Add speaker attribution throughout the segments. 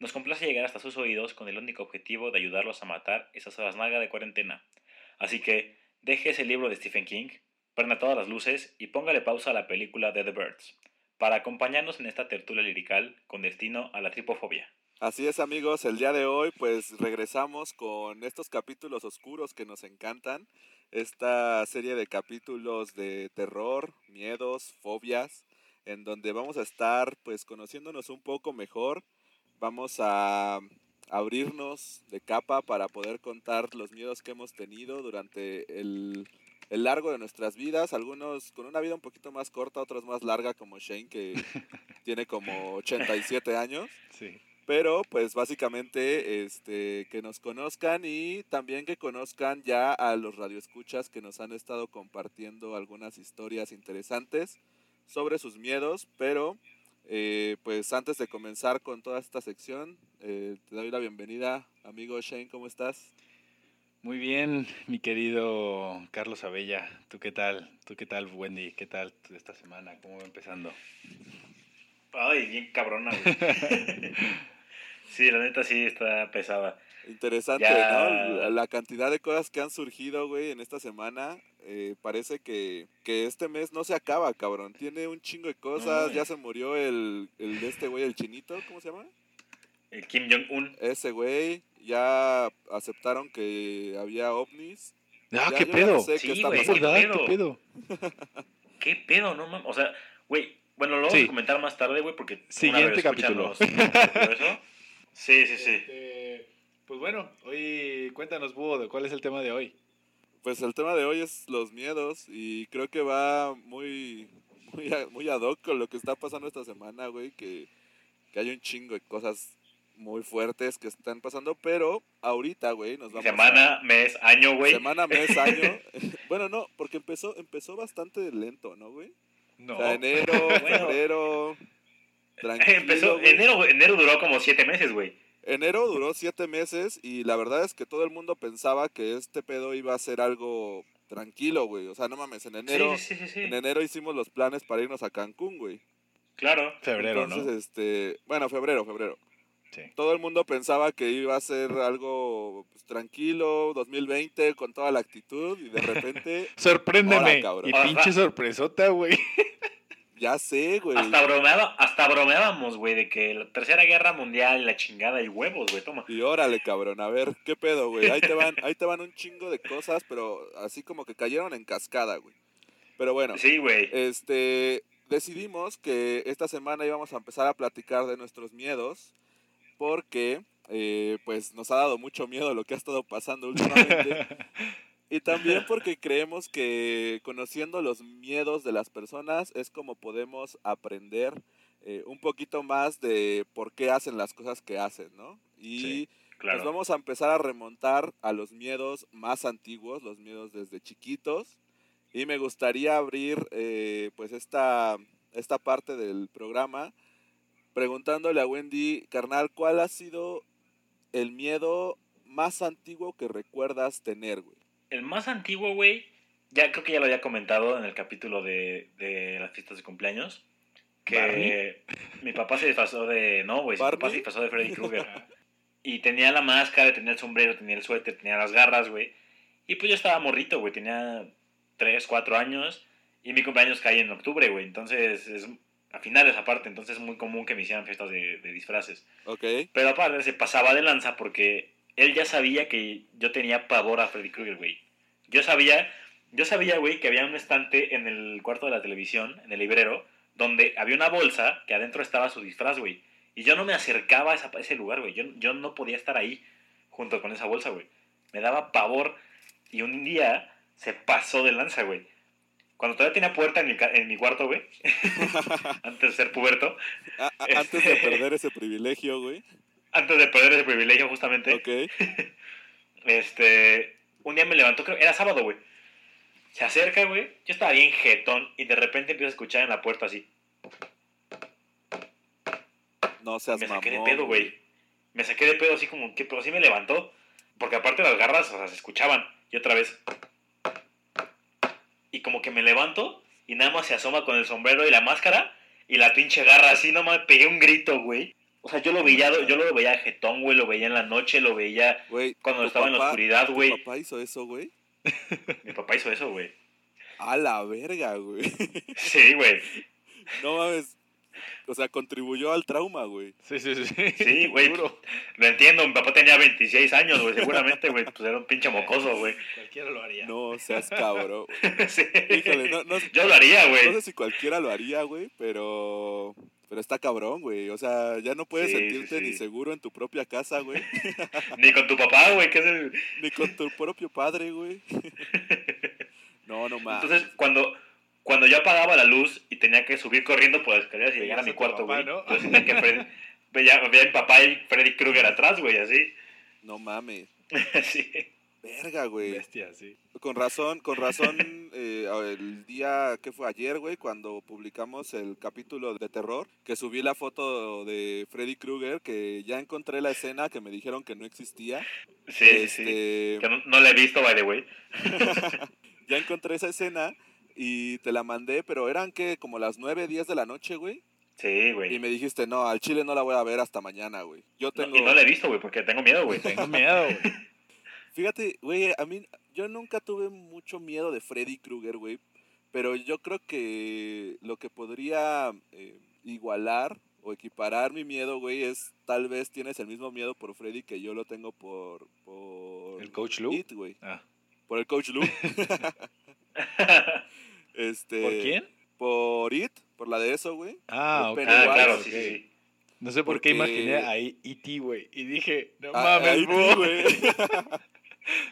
Speaker 1: nos complace llegar hasta sus oídos con el único objetivo de ayudarlos a matar esas horas nalga de cuarentena. Así que, deje ese libro de Stephen King, prenda todas las luces y póngale pausa a la película de The Birds, para acompañarnos en esta tertulia lirical con destino a la tripofobia.
Speaker 2: Así es amigos, el día de hoy pues regresamos con estos capítulos oscuros que nos encantan. Esta serie de capítulos de terror, miedos, fobias, en donde vamos a estar pues conociéndonos un poco mejor. Vamos a abrirnos de capa para poder contar los miedos que hemos tenido durante el, el largo de nuestras vidas. Algunos con una vida un poquito más corta, otros más larga como Shane que tiene como 87 años.
Speaker 1: Sí.
Speaker 2: Pero pues básicamente este que nos conozcan y también que conozcan ya a los radioescuchas que nos han estado compartiendo algunas historias interesantes sobre sus miedos, pero eh, pues antes de comenzar con toda esta sección, eh, te doy la bienvenida, amigo Shane, ¿cómo estás?
Speaker 3: Muy bien, mi querido Carlos Abella. ¿Tú qué tal? ¿Tú qué tal, Wendy? ¿Qué tal esta semana? ¿Cómo va empezando?
Speaker 1: Ay, bien cabrona, güey. sí, la neta sí está pesada.
Speaker 2: Interesante,
Speaker 1: Ya.
Speaker 2: ¿no? La, cantidad de cosas que han surgido, güey, en esta semana. eh, parece que, que este mes no se acaba, cabrón. Tiene un chingo de cosas.
Speaker 1: Ay.
Speaker 2: Ya se murió el, el de este güey, el chinito, ¿cómo se llama?
Speaker 1: El Kim Jong-un.
Speaker 2: Ese güey. Ya aceptaron que había ovnis.
Speaker 3: ¡Ah,
Speaker 2: Ya-
Speaker 3: qué pedo!
Speaker 2: no sé
Speaker 1: Sí,
Speaker 2: qué está
Speaker 1: güey,
Speaker 3: ¿Es
Speaker 2: pasando.
Speaker 3: verdad?
Speaker 1: ¿Qué
Speaker 3: ¿Qué pedo?
Speaker 1: ¿Qué pedo, no mames? O sea, güey, bueno, lo vamos
Speaker 3: Sí.
Speaker 1: a comentar más tarde, güey, porque.
Speaker 3: Siguiente capítulo.
Speaker 1: eso. Sí, sí, sí.
Speaker 3: Este, pues bueno, hoy cuéntanos, Búho, de cuál es el tema de hoy.
Speaker 2: Pues el tema de hoy es los miedos. Y creo que va muy, muy, a- muy ad hoc con lo que está pasando esta semana, güey. Que, que hay un chingo de cosas muy fuertes que están pasando. Pero ahorita, güey, nos vamos a-
Speaker 1: Semana, mes, año, güey.
Speaker 2: Semana, mes, año. bueno, no, porque empezó, empezó bastante lento, ¿no, güey?
Speaker 3: No.
Speaker 2: O sea, enero,
Speaker 1: Bueno.
Speaker 2: febrero. Tranquilo,
Speaker 1: Empezó,
Speaker 2: güey.
Speaker 1: enero, enero duró como siete meses, güey.
Speaker 2: Enero duró siete meses y la verdad es que todo el mundo pensaba que este pedo iba a ser algo tranquilo, güey. O sea, no mames, en enero,
Speaker 1: Sí, sí, sí, sí.
Speaker 2: en enero hicimos los planes para irnos a Cancún, güey.
Speaker 1: Claro.
Speaker 3: Febrero,
Speaker 2: Entonces,
Speaker 3: ¿no?
Speaker 2: este, bueno, febrero, febrero.
Speaker 3: Sí.
Speaker 2: Todo el mundo pensaba que iba a ser algo pues, tranquilo, 2020, con toda la actitud y de repente,
Speaker 3: Sorpréndeme.
Speaker 2: Cabrón.
Speaker 3: y pinche sorpresota, güey.
Speaker 2: Ya sé, güey.
Speaker 1: Hasta, bromeaba, hasta bromeábamos, güey, de que la tercera guerra mundial, la chingada y huevos, güey, toma.
Speaker 2: Y órale, cabrón, a ver, ¿qué pedo, güey? Ahí te van, ahí te van un chingo de cosas, pero así como que cayeron en cascada, güey. Pero bueno,
Speaker 1: Sí, güey.
Speaker 2: este, decidimos que esta semana íbamos a empezar a platicar de nuestros miedos, porque, eh, pues, nos ha dado mucho miedo lo que ha estado pasando últimamente. Y también porque creemos que conociendo los miedos de las personas es como podemos aprender eh, un poquito más de por qué hacen las cosas que hacen, ¿no? Y
Speaker 3: Sí,
Speaker 1: Claro.
Speaker 2: nos vamos a empezar a remontar a los miedos más antiguos, los miedos desde chiquitos. Y me gustaría abrir eh, pues esta, esta parte del programa preguntándole a Wendy, carnal, ¿cuál ha sido el miedo más antiguo que recuerdas tener, güey?
Speaker 1: El más antiguo, güey, ya creo que ya lo había comentado en el capítulo de, de las fiestas de cumpleaños. Que mi papá se disfrazó de. No, güey, mi papá se disfrazó de Freddy Krueger. y tenía la máscara, tenía el sombrero, tenía el suéter, tenía las garras, güey. Y pues yo estaba morrito, güey, tenía 3, 4 años. Y mi cumpleaños caía en octubre, güey. Entonces, es a finales aparte, entonces es muy común que me hicieran fiestas de, de disfraces.
Speaker 2: ¿Ok?
Speaker 1: Pero aparte se pasaba de lanza porque él ya sabía que yo tenía pavor a Freddy Krueger, güey. Yo sabía, yo sabía, güey, que había un estante en el cuarto de la televisión, en el librero, donde había una bolsa que adentro estaba su disfraz, güey. Y yo no me acercaba a, esa- a ese lugar, güey. Yo, yo no podía estar ahí junto con esa bolsa, güey. Me daba pavor y un día se pasó de lanza, güey. Cuando todavía tenía puerta en mi, en mi cuarto, güey, antes de ser puberto,
Speaker 2: A- a- Antes de perder ese privilegio, güey.
Speaker 1: antes de perder ese privilegio justamente,
Speaker 2: Ok.
Speaker 1: este, un día me levantó, creo, era sábado, güey. Se acerca, güey, yo estaba bien jetón y de repente empiezo a escuchar en la puerta así.
Speaker 2: No seas
Speaker 1: me saqué de pedo, güey. Me saqué de pedo así como que, pero así me levantó. Porque aparte las garras, o sea, se escuchaban. Y otra vez. Y como que me levanto y nada más se asoma con el sombrero y la máscara y la pinche garra así, nomás pegué un grito, güey. O sea, yo lo veía, yo lo veía jetón, güey, lo veía en la noche, lo veía cuando
Speaker 2: ¿tu
Speaker 1: estaba en la oscuridad,
Speaker 2: ¿Tu
Speaker 1: güey.
Speaker 2: papá hizo eso, güey?
Speaker 1: Mi papá hizo eso, güey.
Speaker 2: A la verga, güey.
Speaker 1: Sí, güey.
Speaker 2: No mames. O sea, contribuyó al trauma, güey.
Speaker 3: Sí, sí, sí.
Speaker 1: Sí, güey.
Speaker 3: Seguro.
Speaker 1: Lo entiendo, mi papá tenía 26 años, güey. Seguramente, güey, pues era un pinche mocoso, güey.
Speaker 3: Cualquiera lo haría.
Speaker 2: No seas cabrón.
Speaker 1: Sí.
Speaker 2: Híjole, no, no,
Speaker 1: Yo lo haría,
Speaker 2: no
Speaker 1: güey.
Speaker 2: sé si cualquiera lo haría, güey, pero... Pero está cabrón, güey. O sea, ya no puedes
Speaker 1: Sí, sí,
Speaker 2: sentirte ni seguro en tu propia casa, güey.
Speaker 1: Ni con tu papá, güey, que es el...
Speaker 2: ni con tu propio padre, güey. No, no mames.
Speaker 1: Entonces, cuando, cuando yo apagaba la luz y tenía que subir corriendo por las escaleras y llegar a mi cuarto, güey,
Speaker 3: ¿no?
Speaker 1: tenía que Freddy- veía, veía a mi papá y Freddy Krueger atrás, güey, así.
Speaker 2: No mames.
Speaker 1: sí.
Speaker 2: Verga, güey.
Speaker 3: Bestia, sí.
Speaker 2: Con razón, con razón, eh, el día que fue ayer, güey, cuando publicamos el capítulo de terror, que subí la foto de Freddy Krueger, que ya encontré la escena que me dijeron que no existía.
Speaker 1: Sí, sí, sí.
Speaker 2: Este,
Speaker 1: Que no, no la he visto, by the way.
Speaker 2: ya encontré esa escena y te la mandé, pero eran que como las 9, 10 de la noche, güey.
Speaker 1: Sí,
Speaker 2: Y
Speaker 1: güey.
Speaker 2: me dijiste, no, al chile no la voy a ver hasta mañana, güey. Yo
Speaker 1: No,
Speaker 2: tengo...
Speaker 1: y no la he visto, güey, porque tengo miedo, güey.
Speaker 3: Tengo miedo, güey.
Speaker 2: Fíjate, güey, a mí, yo nunca tuve mucho miedo de Freddy Krueger, güey. Pero yo creo que lo que podría eh, igualar o equiparar mi miedo, güey, es tal vez tienes el mismo miedo por Freddy que yo lo tengo por... por
Speaker 3: ¿El Coach Lou?
Speaker 2: It, güey.
Speaker 3: Ah.
Speaker 2: Por el Coach Lou. este,
Speaker 3: ¿Por quién?
Speaker 2: Por It, por la de eso, güey.
Speaker 3: Ah,
Speaker 2: Por
Speaker 3: ok.
Speaker 1: ah, claro, sí.
Speaker 3: No sé por qué imaginé ahí E.T., güey. Y dije, no
Speaker 2: Ah,
Speaker 3: mames,
Speaker 2: güey.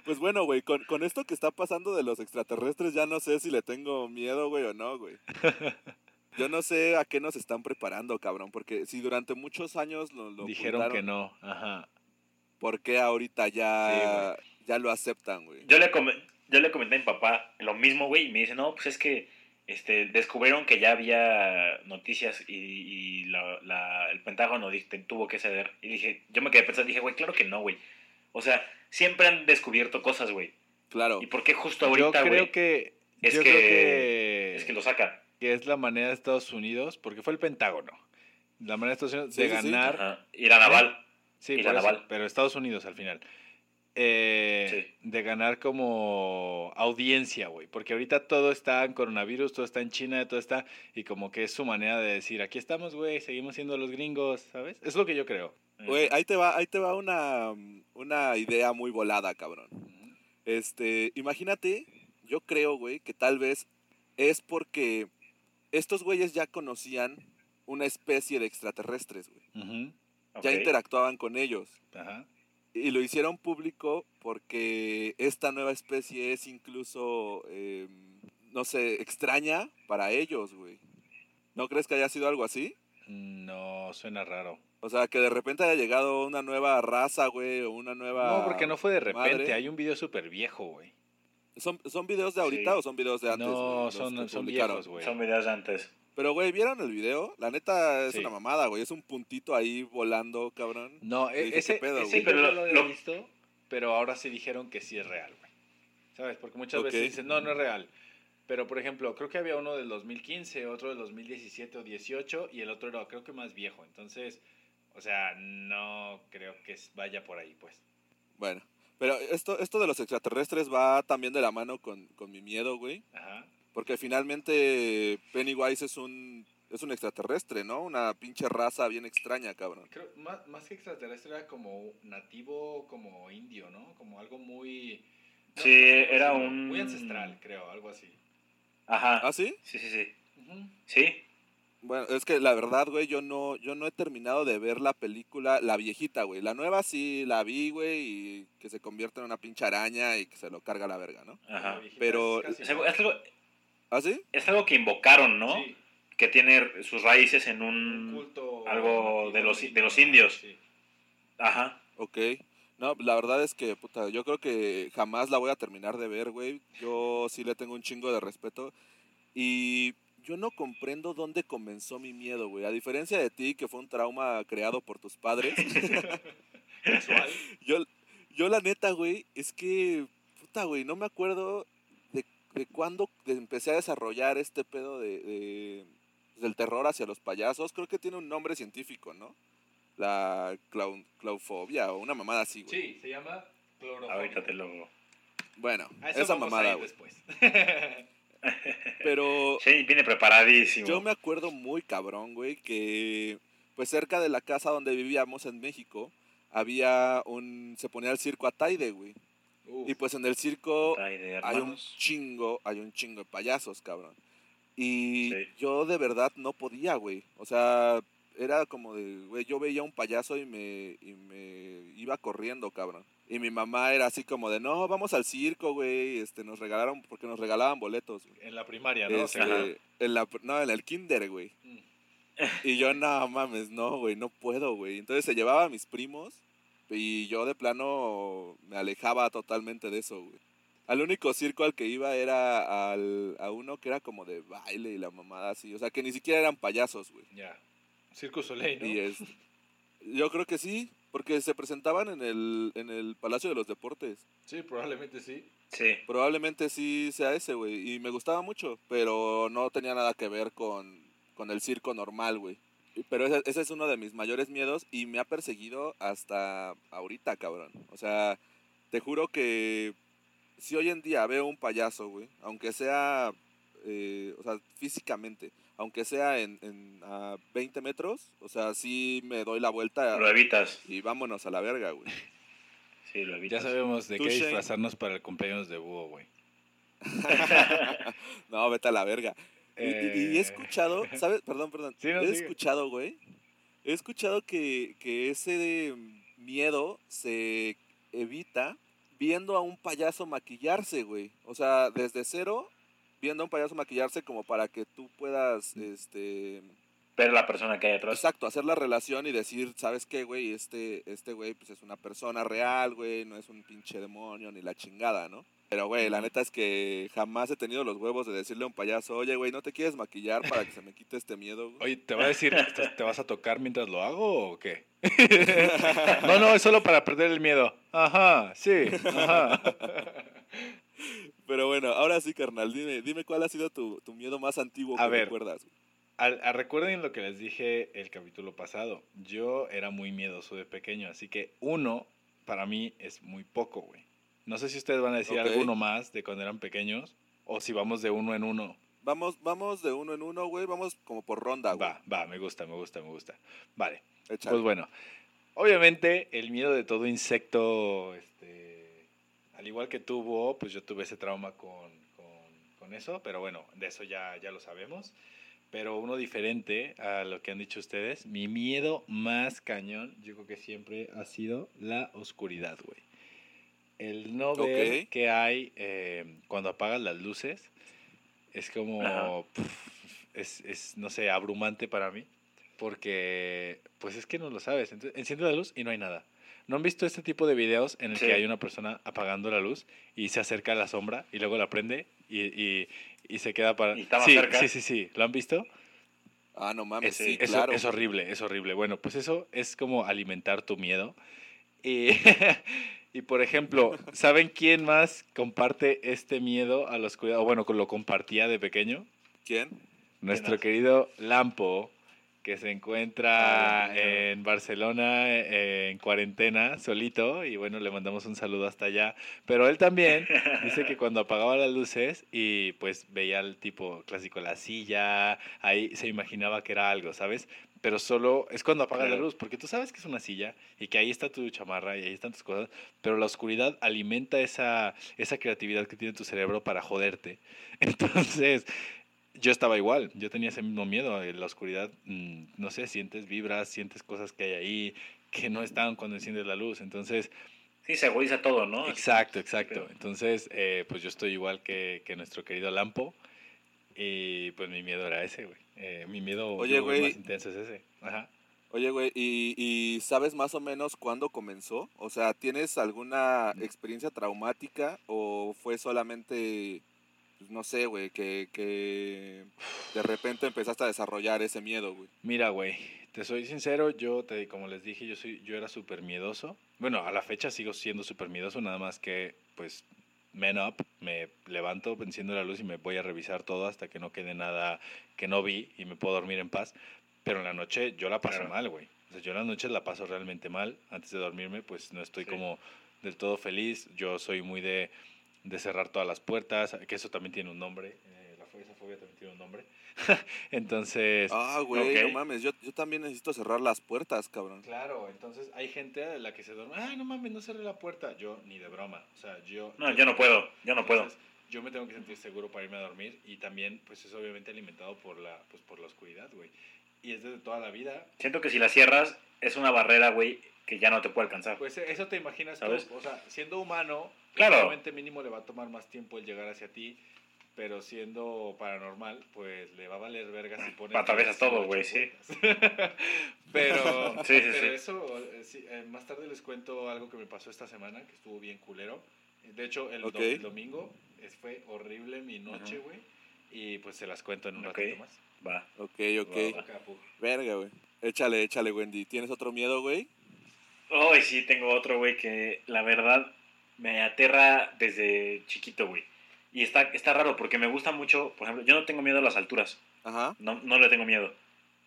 Speaker 2: Pues bueno, güey, con, con esto que está pasando de los extraterrestres ya no sé si le tengo miedo, güey, o no, güey. Yo no sé a qué nos están preparando, cabrón, porque si durante muchos años lo, lo
Speaker 3: Dijeron que no. Ajá.
Speaker 2: ¿por qué ahorita ya, ya lo aceptan, güey?
Speaker 1: Yo le, yo le comenté a mi papá lo mismo, güey, y me dice, no, pues es que este, descubrieron que ya había noticias y, y la- la- el Pentágono tuvo que ceder. Y dije, yo me quedé pensando, dije, güey, claro que no, güey. O sea, siempre han descubierto cosas, güey.
Speaker 2: Claro.
Speaker 1: ¿Y por qué justo
Speaker 3: Yo
Speaker 1: ahorita,
Speaker 3: creo
Speaker 1: güey?
Speaker 3: que.
Speaker 1: es
Speaker 3: yo
Speaker 1: que-
Speaker 3: creo que.
Speaker 1: Es que lo sacan.
Speaker 3: que es la manera de Estados Unidos, porque fue el Pentágono. La manera de Estados Unidos
Speaker 2: Sí,
Speaker 3: de
Speaker 2: sí, sí.
Speaker 3: ganar.
Speaker 1: Ajá. Y la naval.
Speaker 3: Sí,
Speaker 1: Y
Speaker 3: por
Speaker 1: la
Speaker 3: eso,
Speaker 1: naval.
Speaker 3: pero Estados Unidos al final. Eh,
Speaker 1: Sí.
Speaker 3: De ganar como audiencia, güey. Porque ahorita todo está en coronavirus, todo está en China, todo está. Y como que es su manera de decir: aquí estamos, güey, seguimos siendo los gringos, ¿sabes? Es lo que yo creo.
Speaker 2: Güey, ahí te va, ahí te va una, una idea muy volada, cabrón. Este, imagínate, yo creo, güey, que tal vez es porque estos güeyes ya conocían una especie de extraterrestres, güey. Ya interactuaban con ellos.
Speaker 3: Ajá.
Speaker 2: Y lo hicieron público porque esta nueva especie es incluso, eh, no sé, extraña para ellos, güey. ¿No crees que haya sido algo así?
Speaker 3: No, suena raro.
Speaker 2: O sea, que de repente haya llegado una nueva raza, güey, o una nueva...
Speaker 3: No, porque no fue de repente.
Speaker 2: madre.
Speaker 3: Hay un video súper viejo, güey.
Speaker 2: ¿Son, ¿Son videos de ahorita
Speaker 1: Sí.
Speaker 2: o son videos de antes?
Speaker 3: No, son, son
Speaker 2: publicaron?
Speaker 3: viejos, güey.
Speaker 1: Son videos de antes.
Speaker 2: Pero, güey, ¿vieron el video? La neta es
Speaker 3: Sí.
Speaker 2: una mamada, güey. Es un puntito ahí volando, cabrón.
Speaker 3: No, e-
Speaker 2: dije,
Speaker 3: ese,
Speaker 2: ¿qué pedo,
Speaker 3: ese yo
Speaker 1: Pero
Speaker 3: no
Speaker 1: lo-
Speaker 3: lo, he visto, pero ahora sí dijeron que sí es real, güey. ¿Sabes? Porque muchas veces dicen, no, no es real. Pero, por ejemplo, creo que había uno del 2015, otro del 2017 o 18, y el otro era creo que más viejo. Entonces, o sea, no creo que es- vaya por ahí, pues.
Speaker 2: Bueno, pero esto, esto de los extraterrestres va también de la mano con, con mi miedo, güey.
Speaker 3: Ajá.
Speaker 2: Porque finalmente Pennywise es un, es un extraterrestre, ¿no? Una pinche raza bien extraña, cabrón.
Speaker 3: Creo, más, más que extraterrestre era como nativo, como indio, ¿no? Como algo muy... no,
Speaker 1: Sí,
Speaker 3: no
Speaker 1: era un-
Speaker 3: Muy ancestral, creo, algo así.
Speaker 1: Ajá.
Speaker 2: ¿Ah, sí?
Speaker 1: Sí, sí, sí.
Speaker 3: Ujú.
Speaker 1: Sí.
Speaker 2: Bueno, es que la verdad, güey, yo no, yo no he terminado de ver la película, la viejita, güey. La nueva sí la vi, güey, y que se convierte en una pinche araña y que se lo carga la verga, ¿no?
Speaker 1: Ajá.
Speaker 2: Pero-
Speaker 3: es casi
Speaker 1: Es algo,
Speaker 3: igual.
Speaker 1: es algo-
Speaker 2: ¿Ah, sí?
Speaker 1: es algo que invocaron, ¿no?
Speaker 3: Sí.
Speaker 1: Que tiene sus raíces en
Speaker 3: un
Speaker 1: un...
Speaker 3: culto
Speaker 1: algo de los- de los indios.
Speaker 3: sí.
Speaker 1: Ajá.
Speaker 2: Ok. No, la verdad es que, puta, yo creo que jamás la voy a terminar de ver, güey. Yo sí le tengo un chingo de respeto. Y yo no comprendo dónde comenzó mi miedo, güey. A diferencia de ti, que fue un trauma creado por tus padres.
Speaker 3: Casual.
Speaker 2: yo, yo la neta, güey, es que, puta, güey, no me acuerdo de, cuándo empecé a desarrollar este pedo de, de- del terror hacia los payasos. Creo que tiene un nombre científico, ¿no? La clau- claufobia o una mamada así, güey.
Speaker 3: Sí, se llama clorofobia.
Speaker 1: Ahorita te lo.
Speaker 2: Bueno, esa
Speaker 3: vamos
Speaker 2: mamada,
Speaker 3: a ir
Speaker 2: güey.
Speaker 3: después.
Speaker 2: Pero
Speaker 1: Sí, viene preparadísimo.
Speaker 2: yo me acuerdo muy cabrón, güey, que pues cerca de la casa donde vivíamos en México había un... se ponía el circo Ataide, güey.
Speaker 3: Uf,
Speaker 2: Y pues en el circo hay un chingo, hay un chingo de payasos, cabrón. Y
Speaker 1: Sí.
Speaker 2: yo de verdad no podía, güey. O sea, era como de, güey, yo veía un payaso y me, y me iba corriendo, cabrón. Y mi mamá era así como de, no, vamos al circo, güey. Este, nos regalaron, porque nos regalaban boletos. güey.
Speaker 3: en la primaria, ¿no?
Speaker 2: Este, en la, no, en el kinder, güey.
Speaker 3: Mm.
Speaker 2: Y yo, no mames, no, güey, no puedo, güey. Entonces se llevaba a mis primos y yo de plano me alejaba totalmente de eso, güey. Al único circo al que iba era al, a uno que era como de baile y la mamada así. O sea, que ni siquiera eran payasos, güey.
Speaker 3: ya. Circus Soleil, ¿no?
Speaker 2: Y es, yo creo que sí, porque se presentaban en el, en el Palacio de los Deportes.
Speaker 3: Sí, probablemente sí.
Speaker 1: Sí.
Speaker 2: Probablemente sí sea ese, güey. Y me gustaba mucho, pero no tenía nada que ver con, con el circo normal, güey. Pero ese, ese es uno de mis mayores miedos y me ha perseguido hasta ahorita, cabrón. O sea, te juro que si hoy en día veo un payaso, güey, aunque sea, eh, o sea, físicamente, aunque sea en, en a 20 metros, o sea, sí me doy la vuelta
Speaker 1: Lo evitas.
Speaker 2: y vámonos a la verga, güey.
Speaker 1: Sí, lo
Speaker 3: Ya
Speaker 1: evitas.
Speaker 3: sabemos de qué
Speaker 2: Shane.
Speaker 3: disfrazarnos para el cumpleaños de Búho, güey.
Speaker 2: no, vete a la verga. Y- Y, y he
Speaker 3: Eh,
Speaker 2: escuchado, ¿sabes? Perdón, perdón.
Speaker 3: Sí, no,
Speaker 2: he
Speaker 3: sigue.
Speaker 2: escuchado, güey. He escuchado que, que ese miedo se evita viendo a un payaso maquillarse, güey. O sea, desde cero, viendo a un payaso maquillarse como para que tú puedas, este...
Speaker 1: Pero la persona que hay atrás.
Speaker 2: Exacto, hacer la relación y decir, ¿sabes qué, güey? Este, este güey, pues es una persona real, güey, no es un pinche demonio ni la chingada, ¿no? Pero, güey, la neta es que jamás he tenido los huevos de decirle a un payaso, oye, güey, ¿no te quieres maquillar para que se me quite este miedo, güey?
Speaker 3: Oye, ¿te va a decir, ¿te vas a tocar mientras lo hago o qué? no, no, es solo para perder el miedo. Ajá, sí, ajá.
Speaker 2: Pero bueno, ahora sí, carnal, dime, dime cuál ha sido tu, tu miedo más antiguo
Speaker 3: A
Speaker 2: que
Speaker 3: ver.
Speaker 2: recuerdas. güey.
Speaker 3: Al- a- recuerden lo que les dije el capítulo pasado. Yo era muy miedoso de pequeño, así que uno para mí es muy poco, güey. No sé si ustedes van a decir
Speaker 2: Ok.
Speaker 3: alguno más de cuando eran pequeños o si vamos de uno en uno.
Speaker 2: Vamos, vamos de uno en uno, güey, vamos como por ronda, güey.
Speaker 3: Va, va, me gusta, me gusta, me gusta. Vale.
Speaker 2: Échale.
Speaker 3: Pues bueno, obviamente el miedo de todo insecto, este, al igual que tuvo, pues yo tuve ese trauma con, con, con eso, pero bueno, de eso ya, ya lo sabemos. Pero uno diferente a lo que han dicho ustedes, mi miedo más cañón, yo creo que siempre ha sido la oscuridad, güey. El no ver
Speaker 2: Ok.
Speaker 3: qué hay eh, cuando apagas las luces es como,
Speaker 1: Ajá.
Speaker 3: pf, es, es, no sé, abrumante para mí. Porque, pues es que no lo sabes. Entonces, enciende la luz y no hay nada. ¿No han visto este tipo de videos en el
Speaker 1: Sí.
Speaker 3: que hay una persona apagando la luz y se acerca a la sombra y luego la prende y, y, y se queda para...
Speaker 1: Y está más
Speaker 3: sí,
Speaker 1: cerca.
Speaker 3: sí, sí, sí. ¿Lo han visto?
Speaker 2: Ah, no mames,
Speaker 1: Ese-
Speaker 2: sí,
Speaker 3: Eso
Speaker 2: claro.
Speaker 3: es horrible, es horrible. Bueno, pues eso es como alimentar tu miedo. Y, y por ejemplo, ¿saben quién más comparte este miedo a la oscuridad? O bueno, lo compartía de pequeño.
Speaker 2: ¿Quién?
Speaker 3: Nuestro querido Lampo, que se encuentra
Speaker 1: Ah,
Speaker 3: en Barcelona eh, en cuarentena, solito, y bueno, le mandamos un saludo hasta allá. Pero él también dice que cuando apagaba las luces y pues veía el tipo clásico, la silla, ahí se imaginaba que era algo, ¿sabes? Pero solo es cuando apagas la luz, porque tú sabes que es una silla y que ahí está tu chamarra y ahí están tus cosas, pero la oscuridad alimenta esa, esa creatividad que tiene tu cerebro para joderte. Entonces, yo estaba igual, yo tenía ese mismo miedo. En la oscuridad, mm, no sé, sientes vibras, sientes cosas que hay ahí que no están cuando enciendes la luz. Entonces,
Speaker 1: Sí, se agudiza todo, ¿no?
Speaker 3: exacto, exacto. Entonces, eh, pues yo estoy igual que, que nuestro querido Lampo. Y pues mi miedo era ese, güey. Eh, mi miedo
Speaker 2: Oye, güey.
Speaker 3: más intenso es ese. Ajá.
Speaker 2: Oye, güey, ¿y, ¿y sabes más o menos cuándo comenzó? O sea, ¿tienes alguna experiencia traumática o fue solamente, pues, no sé, güey, que, que de repente empezaste a desarrollar ese miedo, güey?
Speaker 3: Mira, güey, te soy sincero, yo, te, como les dije, yo, soy, yo era súper miedoso. Bueno, a la fecha sigo siendo súper miedoso, nada más que, pues, man up, me levanto, enciendo la luz y me voy a revisar todo hasta que no quede nada que no vi y me puedo dormir en paz. Pero en la noche yo la paso
Speaker 1: Claro.
Speaker 3: mal, güey. O sea, yo en la noche la paso realmente mal. Antes de dormirme, pues no estoy
Speaker 1: Sí.
Speaker 3: como del todo feliz. Yo soy muy de, de cerrar todas las puertas, que eso también tiene un nombre. eh, la esa fobia también tiene un nombre. Entonces,
Speaker 2: Ah, güey, no
Speaker 1: ok.
Speaker 2: mames, yo, yo también necesito cerrar las puertas, cabrón.
Speaker 3: claro, entonces hay gente a la que se duerme, ay, no mames, no cerré la puerta. Yo ni de broma. O sea, yo...
Speaker 1: No, yo no puedo, yo no puedo.
Speaker 3: Yo me tengo que sentir seguro para irme a dormir y también, pues es obviamente alimentado por la, pues, por la oscuridad, güey. Y es desde toda la vida.
Speaker 1: Siento que si la cierras es una barrera, güey, que ya no te puede alcanzar.
Speaker 3: Pues eso te imaginas
Speaker 1: ¿Sabes?
Speaker 3: tú, o sea, siendo humano,
Speaker 1: Claro.
Speaker 3: obviamente mínimo le va a tomar más tiempo el llegar hacia ti, pero siendo paranormal, pues le va a valer verga si pones...
Speaker 1: Atravesas
Speaker 3: las
Speaker 1: todo, güey, sí.
Speaker 3: pero
Speaker 1: Sí, sí,
Speaker 3: pero
Speaker 1: sí.
Speaker 3: eso, eh, sí, eh, más tarde les cuento algo que me pasó esta semana, que estuvo bien culero. De hecho, el, do-
Speaker 2: Ok.
Speaker 3: el domingo es- fue horrible mi noche, güey. Y pues se las cuento en un
Speaker 1: Ok.
Speaker 3: ratito más.
Speaker 1: Va.
Speaker 2: Ok, ok.
Speaker 1: Va.
Speaker 2: Verga, güey. Échale, échale, Wendy. ¿Tienes otro miedo, güey?
Speaker 1: Hoy sí tengo otro, güey, que la verdad me aterra desde chiquito, güey. Y está, está raro porque me gusta mucho, por ejemplo, yo no tengo miedo a las alturas.
Speaker 2: Ajá.
Speaker 1: No, no le tengo miedo.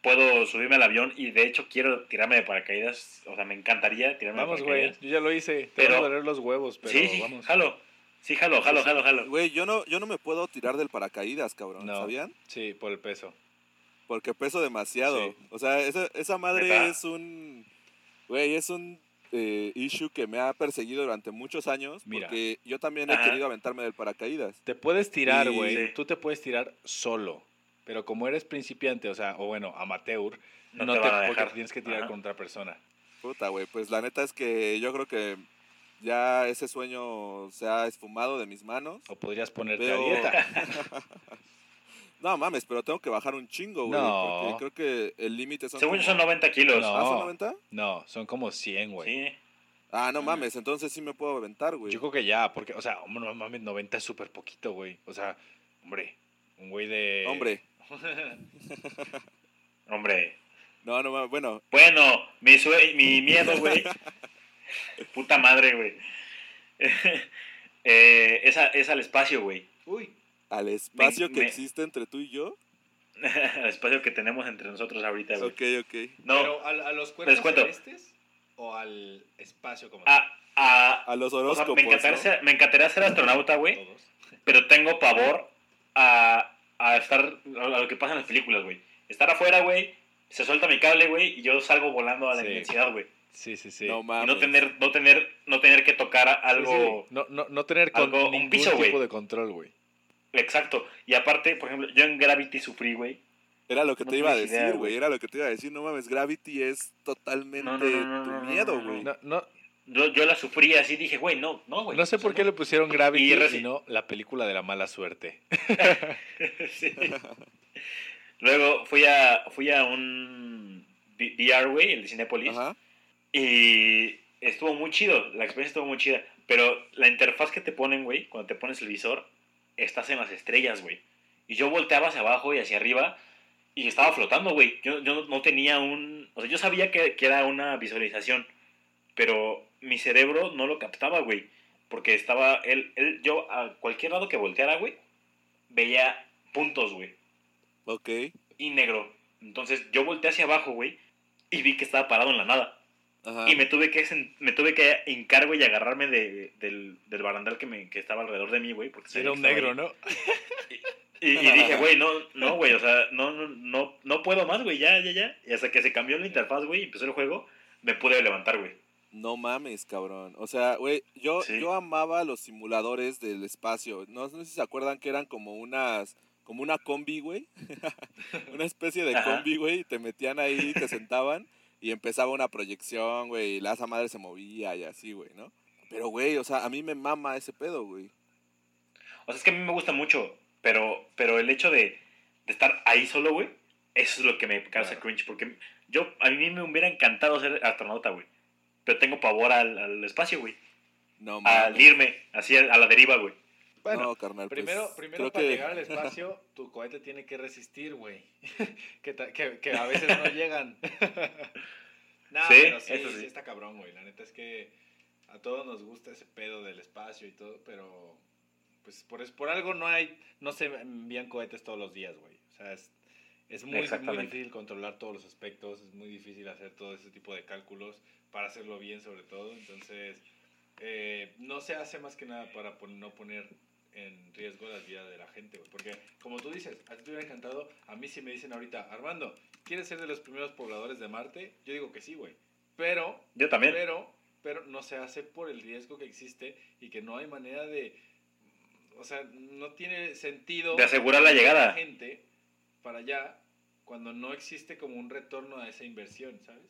Speaker 1: Puedo subirme al avión y de hecho quiero tirarme de paracaídas. O sea, me encantaría tirarme
Speaker 3: Vamos,
Speaker 1: de
Speaker 3: güey.
Speaker 1: paracaídas.
Speaker 3: Yo ya lo hice. Te
Speaker 1: Pero-
Speaker 3: van a doler los huevos, pero
Speaker 1: sí, sí,
Speaker 3: vamos.
Speaker 1: jalo. Sí, jalo, jalo, jalo, jalo.
Speaker 2: Güey, yo no, yo no me puedo tirar del paracaídas, cabrón.
Speaker 3: No.
Speaker 2: ¿Sabían?
Speaker 3: Sí, por el peso.
Speaker 2: Porque peso demasiado.
Speaker 3: Sí.
Speaker 2: O sea, esa, esa madre es un. Güey, es un eh, issue que me ha perseguido durante muchos años.
Speaker 3: Mira.
Speaker 2: Porque yo también he
Speaker 1: Ajá.
Speaker 2: querido aventarme del paracaídas.
Speaker 3: Te puedes tirar, güey.
Speaker 1: Sí.
Speaker 3: Tú te puedes tirar solo. Pero como eres principiante, o sea, o bueno, amateur,
Speaker 1: No
Speaker 3: no,
Speaker 1: te
Speaker 3: te,
Speaker 1: van a dejar.
Speaker 3: tienes que tirar
Speaker 1: Ajá.
Speaker 3: con otra persona.
Speaker 2: Puta, güey. Pues la neta es que yo creo que ya ese sueño se ha esfumado de mis manos.
Speaker 3: O podrías ponerte
Speaker 2: Pero-
Speaker 3: a dieta.
Speaker 2: No mames, pero tengo que bajar un chingo, güey.
Speaker 3: No.
Speaker 2: Porque creo que el límite son.
Speaker 1: Según yo
Speaker 2: como-
Speaker 1: son 90 kilos.
Speaker 3: No.
Speaker 2: ¿Ah, son 90?
Speaker 3: No, son como 100, güey.
Speaker 1: Sí.
Speaker 2: Ah, no mames, entonces sí me puedo aventar, güey.
Speaker 3: Yo creo que ya, porque, o sea, no mames, 90 es súper poquito, güey. O sea, hombre, un güey de...
Speaker 2: Hombre.
Speaker 1: Hombre.
Speaker 2: No, no mames. Bueno,
Speaker 1: Bueno, mi, sue- mi miedo, güey. Puta madre, güey. Eh, es, a- es al espacio, güey.
Speaker 3: Uy.
Speaker 2: al espacio
Speaker 1: Me-
Speaker 2: que
Speaker 1: me-
Speaker 2: existe entre tú y yo.
Speaker 1: al espacio que tenemos entre nosotros ahorita, güey.
Speaker 2: Ok, ok.
Speaker 1: No,
Speaker 3: Pero ¿a, a los cuerpos celestes o al espacio como tal?
Speaker 1: a, a,
Speaker 2: A los
Speaker 1: o sea,
Speaker 2: horóscopos.
Speaker 1: me, encantaría
Speaker 2: ¿no?
Speaker 1: ser, me encantaría ser astronauta, güey. Pero tengo pavor a, a estar a lo que pasa en las películas, güey. Estar afuera, güey. Se suelta mi cable, güey, y yo salgo volando a la
Speaker 3: Sí.
Speaker 1: inmensidad, güey.
Speaker 3: Sí, sí, sí.
Speaker 2: No
Speaker 1: Y
Speaker 2: mames.
Speaker 1: no tener, no tener, no tener que tocar algo.
Speaker 3: sí. No, no, no tener con
Speaker 1: algo- un piso,
Speaker 3: tipo
Speaker 1: güey.
Speaker 3: de control, güey.
Speaker 1: Exacto. Y aparte, por ejemplo, yo en Gravity sufrí, güey.
Speaker 2: Era lo que
Speaker 1: No
Speaker 2: te iba a decir,
Speaker 1: güey.
Speaker 2: Era lo que te iba a decir. No mames, Gravity es totalmente tu miedo, güey.
Speaker 3: No, no,
Speaker 1: Yo, yo la sufrí así, dije, güey, no, no, güey.
Speaker 3: no sé por qué le pusieron Gravity
Speaker 1: Y reci-
Speaker 3: y no la película de la mala suerte.
Speaker 1: Sí. Luego fui a, fui a un VR, güey, el de Cinepolis.
Speaker 2: Ajá.
Speaker 1: Y estuvo muy chido, la experiencia estuvo muy chida. Pero la interfaz que te ponen, güey, cuando te pones el visor, estás en las estrellas, güey. Y yo volteaba hacia abajo y hacia arriba y estaba flotando, güey. Yo, yo no tenía un... O sea, yo sabía que, que era una visualización, pero mi cerebro no lo captaba, güey. Porque estaba... Él, él, yo a cualquier lado que volteara, güey, veía puntos, güey.
Speaker 2: Ok.
Speaker 1: Y negro. Entonces yo volteé hacia abajo, güey, y vi que estaba parado en la nada.
Speaker 2: Ajá.
Speaker 1: Y me tuve que me tuve que hincar, güey, y agarrarme de, del, del barandal que, me, que estaba alrededor de mí, güey. Porque
Speaker 3: Era un negro,
Speaker 1: ahí.
Speaker 3: ¿no?
Speaker 1: Y, y dije, güey, no, no, güey, o sea, no, no, no, no puedo más, güey, ya, ya, ya. Y hasta que se cambió la interfaz, güey, y empezó el juego, me pude levantar, güey.
Speaker 2: No mames, cabrón. O sea, güey, yo,
Speaker 1: Sí.
Speaker 2: yo amaba los simuladores del espacio. No, sé si se acuerdan que eran como unas, como una combi, güey. una especie de combi, güey. Te metían ahí, te sentaban y empezaba una proyección, güey. Y la esa madre se movía y así, güey, ¿no? Pero, güey, o sea, a mí me mama ese pedo, güey.
Speaker 1: O sea, es que a mí me gusta mucho, pero, pero el hecho de, de estar ahí solo, güey, eso es lo que me causa
Speaker 3: Claro.
Speaker 1: cringe, porque Yo, a mí me hubiera encantado ser astronauta, güey. Pero tengo pavor al, al espacio, güey.
Speaker 2: No,
Speaker 1: Al
Speaker 2: mames.
Speaker 1: irme, así a la deriva, güey.
Speaker 3: Bueno,
Speaker 2: no, carnal. pues,
Speaker 3: primero, primero para
Speaker 2: que-
Speaker 3: llegar al espacio, tu cohete tiene que resistir, güey. que, ta- que, que a veces no llegan. no,
Speaker 1: Sí,
Speaker 3: pero sí,
Speaker 1: eso sí.
Speaker 3: sí está cabrón, güey. La neta es que a todos nos gusta ese pedo del espacio y todo, pero pues por, por algo no hay, no se envían cohetes todos los días, güey. O sea, es, es muy, muy difícil controlar todos los aspectos, es muy difícil hacer todo ese tipo de cálculos para hacerlo bien sobre todo. Entonces, eh, no se hace más que nada para pon- no poner en riesgo la vida de la gente, güey. Porque, como tú dices, a ti te hubiera encantado, a mí si me dicen ahorita, Armando, ¿quieres ser de los primeros pobladores de Marte? Yo digo que sí, güey. Pero,
Speaker 1: Yo también.
Speaker 3: pero, pero no se hace por el riesgo que existe y que no hay manera de, o sea, no tiene sentido
Speaker 1: De asegurar la llegada.
Speaker 3: gente para allá cuando no existe como un retorno a esa inversión, ¿sabes?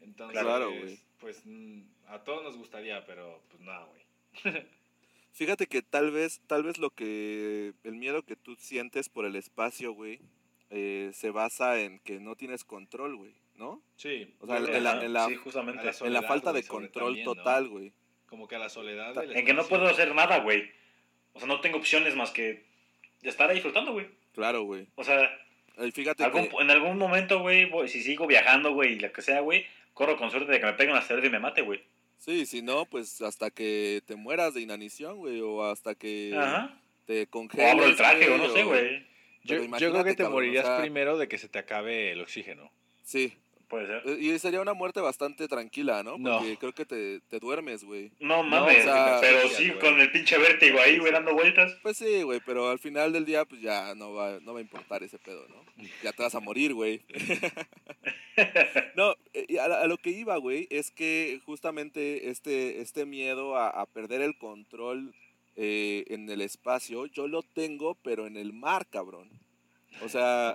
Speaker 3: Entonces,
Speaker 2: Claro,
Speaker 3: pues mm, a todos nos gustaría, pero pues nada, güey.
Speaker 2: Fíjate que tal vez, tal vez lo que, el miedo que tú sientes por el espacio, güey, eh, se basa en que no tienes control, güey, ¿no?
Speaker 3: Sí.
Speaker 2: O sea, en la- en la-
Speaker 1: sí, justamente.
Speaker 3: a la
Speaker 2: En la falta de control
Speaker 3: también, ¿no?
Speaker 2: total, güey.
Speaker 3: como que a la soledad
Speaker 1: En que no puedo hacer nada, güey. O sea, no tengo opciones más que estar ahí flotando, güey.
Speaker 2: Claro, güey.
Speaker 1: O sea,
Speaker 2: fíjate
Speaker 1: algún-
Speaker 2: que,
Speaker 1: en algún momento, güey, si sigo viajando, güey, y lo que sea, güey, corro con suerte de que me peguen las y me mate, güey.
Speaker 2: Sí, si no, pues hasta que te mueras de inanición, güey, o hasta que
Speaker 1: Ajá.
Speaker 2: te
Speaker 1: O
Speaker 2: congeles,
Speaker 1: abro el traje, o no sé,
Speaker 2: o-
Speaker 1: güey.
Speaker 3: Yo, creo que te
Speaker 2: cabrón, o
Speaker 3: morirías
Speaker 2: sea-
Speaker 3: primero de que se te acabe el oxígeno.
Speaker 2: Sí,
Speaker 1: Puede ser.
Speaker 2: Eh, y sería una muerte bastante tranquila, ¿no?
Speaker 3: No.
Speaker 2: Porque creo que te, te duermes, güey.
Speaker 1: No
Speaker 3: No,
Speaker 1: mames,
Speaker 2: o sea,
Speaker 1: pero sí con el pinche vértigo ahí, güey, dando vueltas.
Speaker 2: Pues sí, güey, pero al final del día, pues ya no va, no va a importar ese pedo, ¿no? Ya te vas a morir, güey. no, eh, a, lo que iba, güey, es que justamente este, este miedo a, a perder el control eh, en el espacio, yo lo tengo, pero en el mar, cabrón. O sea,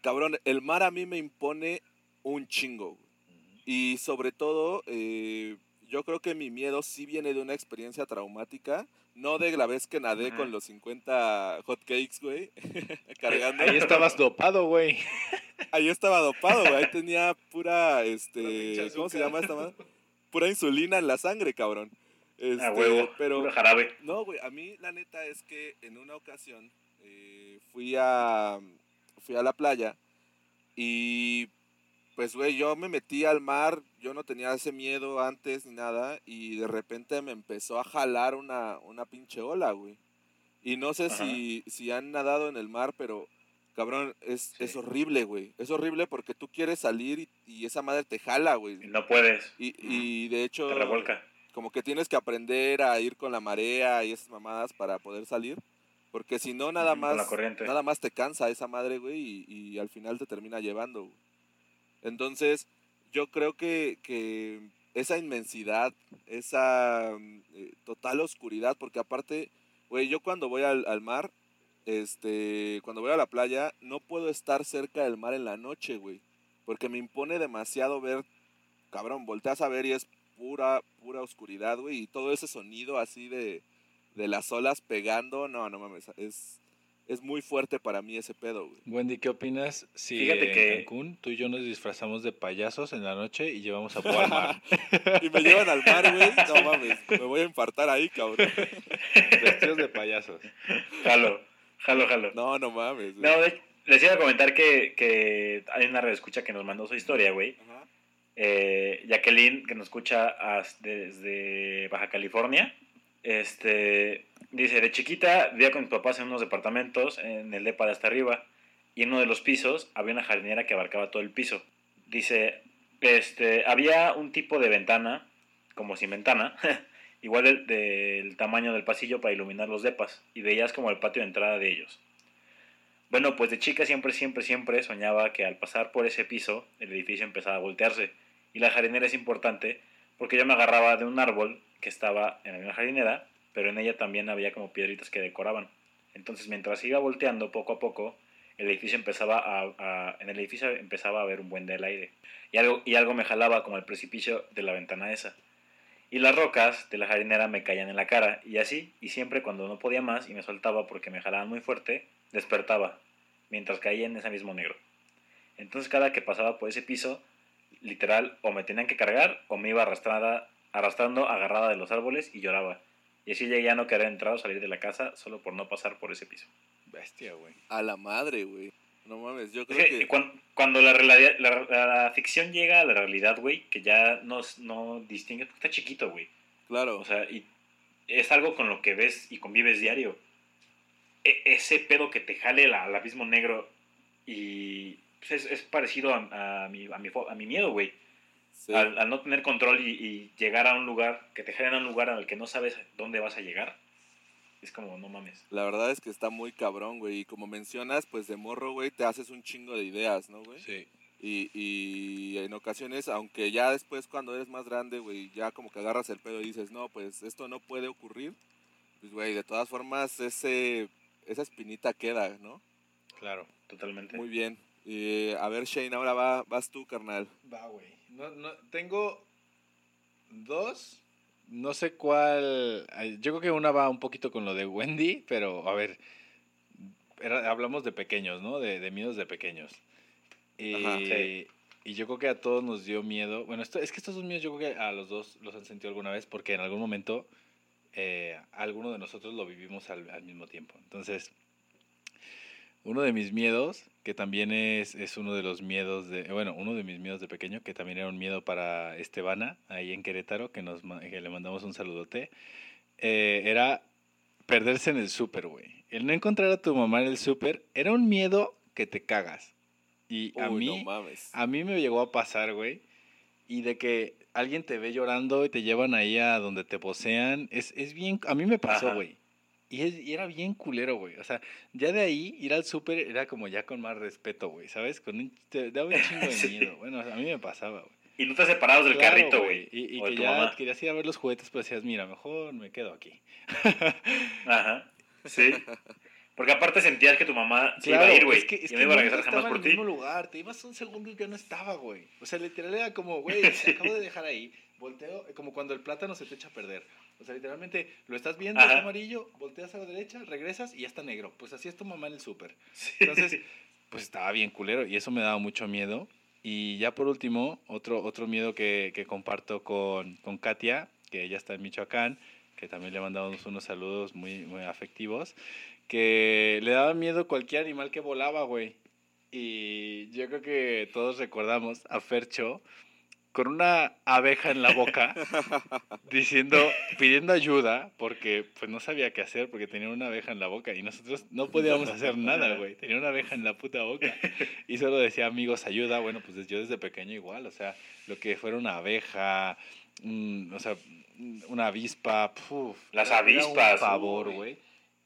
Speaker 2: cabrón, el mar a mí me impone un chingo, güey. Y sobre todo, eh, yo creo que mi miedo sí viene de una experiencia traumática, no de la vez que nadé
Speaker 1: Ajá.
Speaker 2: con los 50 hotcakes, güey, cargando.
Speaker 3: Ahí estabas dopado, güey.
Speaker 2: Ahí estaba dopado, güey. Ahí tenía pura, este, ¿cómo se llama esta madre? Pura insulina en la sangre, cabrón. Este,
Speaker 1: A huevo,
Speaker 2: pero
Speaker 1: puro jarabe.
Speaker 2: no, güey, a mí la neta es que en una ocasión eh, fui a fui a la playa y pues güey, yo me metí al mar, yo no tenía ese miedo antes ni nada y de repente me empezó a jalar una, una pinche ola, güey. Y no sé
Speaker 1: Ajá.
Speaker 2: si, si han nadado en el mar, pero cabrón, es,
Speaker 3: Sí.
Speaker 2: es horrible, güey. Es horrible porque tú quieres salir y, y esa madre te jala, güey.
Speaker 1: Y no puedes,
Speaker 2: Y, y de hecho
Speaker 1: te
Speaker 2: como que tienes que aprender a ir con la marea y esas mamadas para poder salir. Porque si no, nada más,
Speaker 1: con la corriente.
Speaker 2: nada más te cansa esa madre, güey, y, y al final te termina llevando. güey. Entonces, yo creo que, que esa inmensidad, esa mm, eh, total oscuridad, porque aparte, güey, yo cuando voy al, al mar, este, cuando voy a la playa, no puedo estar cerca del mar en la noche, güey. Porque me impone demasiado ver, cabrón, volteas a ver y es pura, pura oscuridad, güey. Y todo ese sonido así de, de las olas pegando, no, no mames, es, es muy fuerte para mí ese pedo, güey.
Speaker 3: Wendy, ¿qué opinas si
Speaker 1: Fíjate
Speaker 3: en
Speaker 1: que-
Speaker 3: Cancún tú y yo nos disfrazamos de payasos en la noche y llevamos a Pau al mar?
Speaker 2: Y me llevan al mar, güey, no mames, me voy a infartar ahí, cabrón.
Speaker 3: Vestidos de payasos.
Speaker 1: Jalo, jalo, jalo.
Speaker 2: No, no mames, güey.
Speaker 1: No, de- les iba a comentar que, que hay una escucha que nos mandó su historia, güey.
Speaker 2: Ajá.
Speaker 1: Eh, Jacqueline, que nos escucha desde Baja California. Este, dice, de chiquita vivía con mis papás en unos departamentos en el depa de hasta arriba. Y en uno de los pisos había una jardinera que abarcaba todo el piso. Dice, este, había un tipo de ventana, como sin ventana, igual del, del tamaño del pasillo para iluminar los depas. Y veías como el patio de entrada de ellos. Bueno, pues de chica siempre, siempre, siempre soñaba que al pasar por ese piso, el edificio empezaba a voltearse. Y la jardinera es importante porque yo me agarraba de un árbol que estaba en la misma jardinera, pero en ella también había como piedritas que decoraban. Entonces, mientras iba volteando poco a poco, el edificio empezaba a, a- en el edificio empezaba a haber un buen del aire. Y algo, y algo me jalaba como el precipicio de la ventana esa. Y las rocas de la jardinera me caían en la cara, y así, y siempre cuando no podía más y me soltaba porque me jalaban muy fuerte, despertaba, mientras caía en ese mismo negro. Entonces cada que pasaba por ese piso, literal, o me tenían que cargar o me iba arrastrada, arrastrando agarrada de los árboles y lloraba. Y así llegué a no querer entrar o salir de la casa solo por no pasar por ese piso.
Speaker 3: Bestia, güey.
Speaker 2: A la madre, güey. No mames, yo
Speaker 1: Es
Speaker 2: creo
Speaker 1: que
Speaker 2: que...
Speaker 1: cuan- cuando, la, realidad- la, la ficción llega a la realidad, güey, que ya no, no distingue, porque está chiquito, güey.
Speaker 2: Claro.
Speaker 1: O sea, y es algo con lo que ves y convives diario. E- ese pedo que te jale la- al abismo negro y pues, es, es parecido a, a mi, a, mi, a mi miedo, güey.
Speaker 2: Sí.
Speaker 1: Al, al no tener control y, y llegar a un lugar, que te jalen a un lugar al que no sabes dónde vas a llegar. Es como, no mames.
Speaker 2: La verdad es que está muy cabrón, güey. Y como mencionas, pues de morro, güey, te haces un chingo de ideas, ¿no, güey?
Speaker 3: Sí.
Speaker 2: Y, y en ocasiones, aunque ya después cuando eres más grande, güey, ya como que agarras el pedo y dices, no, pues esto no puede ocurrir. Pues, güey, de todas formas, ese, esa espinita queda, ¿no?
Speaker 3: Claro.
Speaker 1: Totalmente.
Speaker 2: Muy bien. Y, a ver, Shane, ahora va, vas tú, carnal.
Speaker 3: Va, güey. No, no, tengo dos. No sé cuál. Yo creo que una va un poquito con lo de Wendy, pero a ver. era- hablamos de pequeños, ¿no? De, de miedos de pequeños. Y,
Speaker 2: Ajá.
Speaker 1: Sí.
Speaker 3: y yo creo que a todos nos dio miedo. Bueno, esto, es que estos dos miedos yo creo que a los dos los han sentido alguna vez porque en algún momento eh, alguno de nosotros lo vivimos al, al mismo tiempo. Entonces, uno de mis miedos, que también es, es uno de los miedos de, bueno, uno de mis miedos de pequeño, que también era un miedo para Estebana, ahí en Querétaro, que, nos, que le mandamos un saludote, eh, era perderse en el súper, güey. El no encontrar a tu mamá en el súper era un miedo que te cagas. Y a
Speaker 2: Uy,
Speaker 3: mí,
Speaker 2: no mames.
Speaker 3: a mí me llegó a pasar, güey. Y de que alguien te ve llorando y te llevan ahí a donde te posean. Es, es bien. A mí me pasó, güey. Y, es- y era bien culero, güey. O sea, ya de ahí ir al súper era como ya con más respeto, güey. ¿Sabes? Con un, te daba un chingo de
Speaker 1: Sí.
Speaker 3: miedo. Bueno, a mí me pasaba, güey.
Speaker 1: Y no te separados del
Speaker 3: Claro,
Speaker 1: carrito, güey.
Speaker 3: Y, y que ya
Speaker 1: mamá.
Speaker 3: querías ir a ver los juguetes, pero decías, mira, mejor me quedo aquí.
Speaker 1: Ajá. Sí. Porque aparte sentías que tu mamá se iba a ir, güey.
Speaker 3: es que, es que
Speaker 1: no iba a regresar jamás por ti.
Speaker 3: mismo lugar. Te ibas un segundo y ya no estaba, güey. O sea, literal era como, güey, te acabo de dejar ahí. Volteo, como cuando el plátano se te echa a perder. O sea, literalmente lo estás viendo,
Speaker 1: Ajá.
Speaker 3: está amarillo, volteas a la derecha, regresas y ya está negro. Pues así es tu mamá en el súper.
Speaker 1: Sí.
Speaker 3: Entonces, pues estaba bien culero y eso me daba mucho miedo. Y ya por último, otro, otro miedo que, que comparto con, con Katia, que ella está en Michoacán, que también le mandamos unos saludos muy, muy afectivos, que le daba miedo cualquier animal que volaba, güey. Y yo creo que todos recordamos a Fercho con una abeja en la boca diciendo, pidiendo ayuda porque pues no sabía qué hacer porque tenía una abeja en la boca y nosotros no podíamos hacer nada, güey. Tenía una abeja en la puta boca y solo decía, amigos, ayuda. Bueno, pues yo desde pequeño igual, o sea, lo que fuera una abeja, mm, o sea, una avispa, puf,
Speaker 1: Las avispas,
Speaker 3: un pavor,
Speaker 1: uy.
Speaker 3: güey.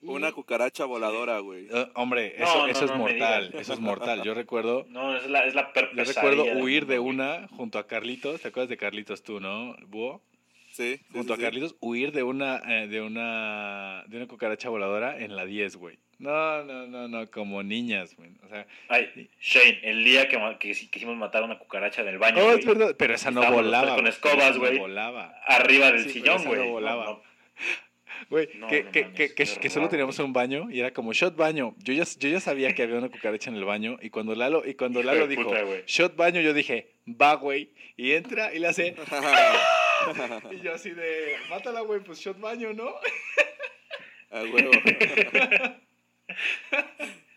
Speaker 2: Una cucaracha voladora, güey.
Speaker 3: eh, hombre,
Speaker 1: No,
Speaker 3: eso,
Speaker 1: no,
Speaker 3: eso es
Speaker 1: no
Speaker 3: mortal, eso es mortal. Yo recuerdo
Speaker 1: No, es la, es la
Speaker 3: yo recuerdo huir de
Speaker 1: güey.
Speaker 3: una junto a Carlitos. ¿Te acuerdas de Carlitos tú, no, Búho?
Speaker 2: Sí. sí,
Speaker 3: Junto
Speaker 2: sí,
Speaker 3: a
Speaker 2: sí.
Speaker 3: Carlitos, huir de una, eh, de una de una cucaracha voladora en la 10, güey. No, no, no, no, como niñas, güey. O sea,
Speaker 1: Ay, Shane, el día que, que quisimos matar a una cucaracha en el baño,
Speaker 3: oh,
Speaker 1: güey,
Speaker 3: es verdad, pero esa no volaba.
Speaker 1: con
Speaker 3: güey,
Speaker 1: escobas,
Speaker 3: esa no
Speaker 1: güey.
Speaker 3: volaba.
Speaker 1: arriba del sillón,
Speaker 3: esa no
Speaker 1: güey.
Speaker 3: volaba.
Speaker 1: No, no.
Speaker 3: Güey,
Speaker 1: No,
Speaker 3: que,
Speaker 1: no
Speaker 3: que,
Speaker 1: mames,
Speaker 3: que, solo teníamos un baño y era como shot baño. Yo ya, yo ya sabía que había una cucaracha en el baño y cuando Lalo, y cuando Lalo dijo
Speaker 1: puta,
Speaker 3: shot baño, yo dije, va, güey. Y entra y le hace, y yo así de, mátala, güey, pues shot baño, ¿no?
Speaker 2: A huevo.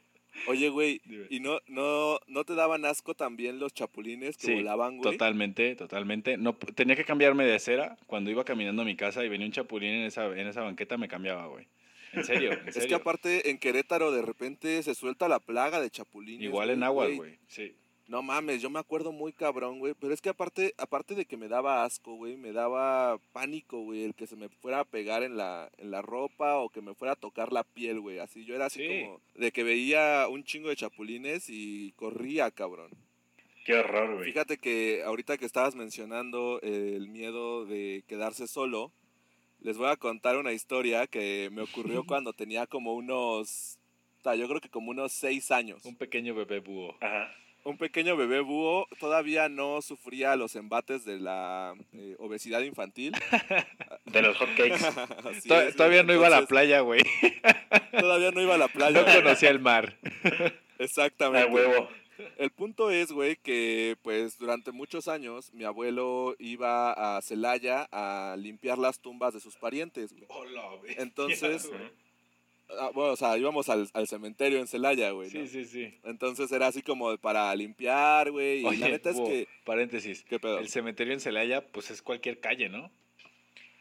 Speaker 2: Oye, güey. ¿y no, no, no te daban asco también los chapulines que
Speaker 3: Sí,
Speaker 2: volaban, güey?
Speaker 3: Totalmente, totalmente. No, tenía que cambiarme de acera. Cuando iba caminando a mi casa y venía un chapulín en esa, en esa banqueta, me cambiaba, güey. En serio, en
Speaker 2: Es que aparte en Querétaro de repente se suelta la plaga de chapulines.
Speaker 3: Igual en aguas, güey. Sí.
Speaker 2: No mames, yo me acuerdo muy cabrón, güey. Pero es que aparte, aparte de que me daba asco, güey, me daba pánico, güey, el que se me fuera a pegar en la, en la ropa o que me fuera a tocar la piel, güey. Así yo era así
Speaker 3: Sí.
Speaker 2: como de que veía un chingo de chapulines y corría, cabrón.
Speaker 1: Qué horror, güey.
Speaker 2: Fíjate que ahorita que estabas mencionando el miedo de quedarse solo, les voy a contar una historia que me ocurrió cuando tenía como unos, yo creo que como unos seis años.
Speaker 3: Un pequeño bebé búho.
Speaker 1: Ajá.
Speaker 2: Un pequeño bebé búho todavía no sufría los embates de la eh, obesidad infantil.
Speaker 1: De los hotcakes.
Speaker 2: Es,
Speaker 3: todavía no iba a la playa, güey.
Speaker 2: Todavía no iba a la playa.
Speaker 3: No conocía el mar.
Speaker 1: A
Speaker 2: Exactamente.
Speaker 1: huevo.
Speaker 2: El punto es, güey, que pues durante muchos años mi abuelo iba a Celaya a limpiar las tumbas de sus parientes, güey.
Speaker 3: Hola, güey.
Speaker 2: Entonces. Ah, bueno, o sea, íbamos al, al cementerio en Celaya, güey. ¿no?
Speaker 3: Sí, sí, sí.
Speaker 2: Entonces era así como para limpiar, güey. Y la neta es que,
Speaker 3: paréntesis.
Speaker 2: ¿qué pedo?
Speaker 3: El cementerio en Celaya, pues es cualquier calle, ¿no?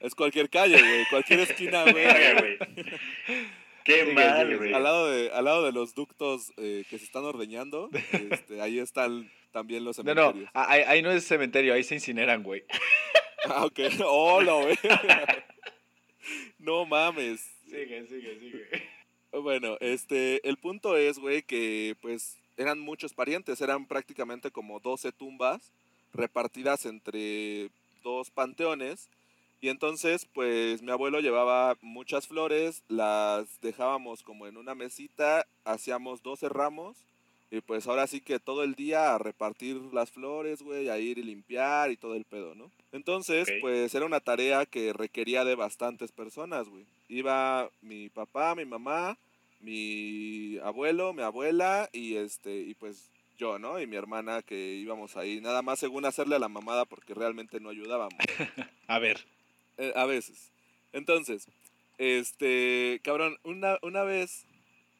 Speaker 2: Es cualquier calle, güey. Cualquier esquina, güey.
Speaker 1: Qué
Speaker 3: Sigue,
Speaker 1: mal, güey.
Speaker 2: Al lado de, al lado de los ductos eh, que se están ordeñando, este, ahí están también los
Speaker 3: No, no,
Speaker 2: cementerios.
Speaker 3: ah, ahí, ahí no es cementerio, ahí se incineran, güey.
Speaker 2: Ah, ok. Hola, güey. no mames.
Speaker 3: Sigue, sigue, sigue.
Speaker 2: Bueno, este, el punto es, güey, que pues eran muchos parientes, eran prácticamente como 12 tumbas repartidas entre dos panteones. Y entonces, pues mi abuelo llevaba muchas flores, las dejábamos como en una mesita, hacíamos 12 ramos. Y pues ahora sí que todo el día a repartir las flores, güey, a ir y limpiar y todo el pedo, ¿no? Entonces, pues era una tarea que requería de bastantes personas, güey. Iba mi papá, mi mamá, mi abuelo, mi abuela y este y pues yo, ¿no? Y mi hermana que íbamos ahí, nada más según hacerle a la mamada porque realmente no ayudábamos.
Speaker 3: A ver,
Speaker 2: Eh, a veces. Entonces, este, cabrón, una, una vez,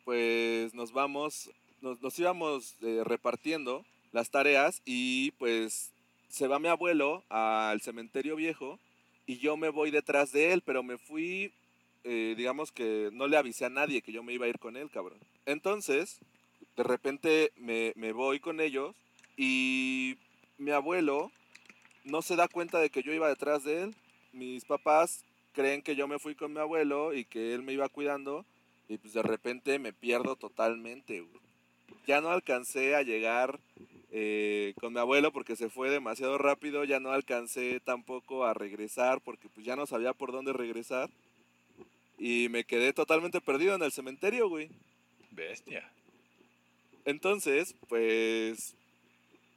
Speaker 2: pues nos vamos, nos, íbamos eh, repartiendo las tareas y pues se va mi abuelo al cementerio viejo y yo me voy detrás de él, pero me fui, eh, digamos que no le avisé a nadie que yo me iba a ir con él, cabrón. Entonces, de repente me, me voy con ellos y mi abuelo no se da cuenta de que yo iba detrás de él mis papás creen que yo me fui con mi abuelo y que él me iba cuidando y pues de repente me pierdo totalmente. güey. Ya no alcancé a llegar eh, con mi abuelo porque se fue demasiado rápido, ya no alcancé tampoco a regresar porque pues ya no sabía por dónde regresar y me quedé totalmente perdido en el cementerio, güey.
Speaker 3: bestia.
Speaker 2: Entonces, pues,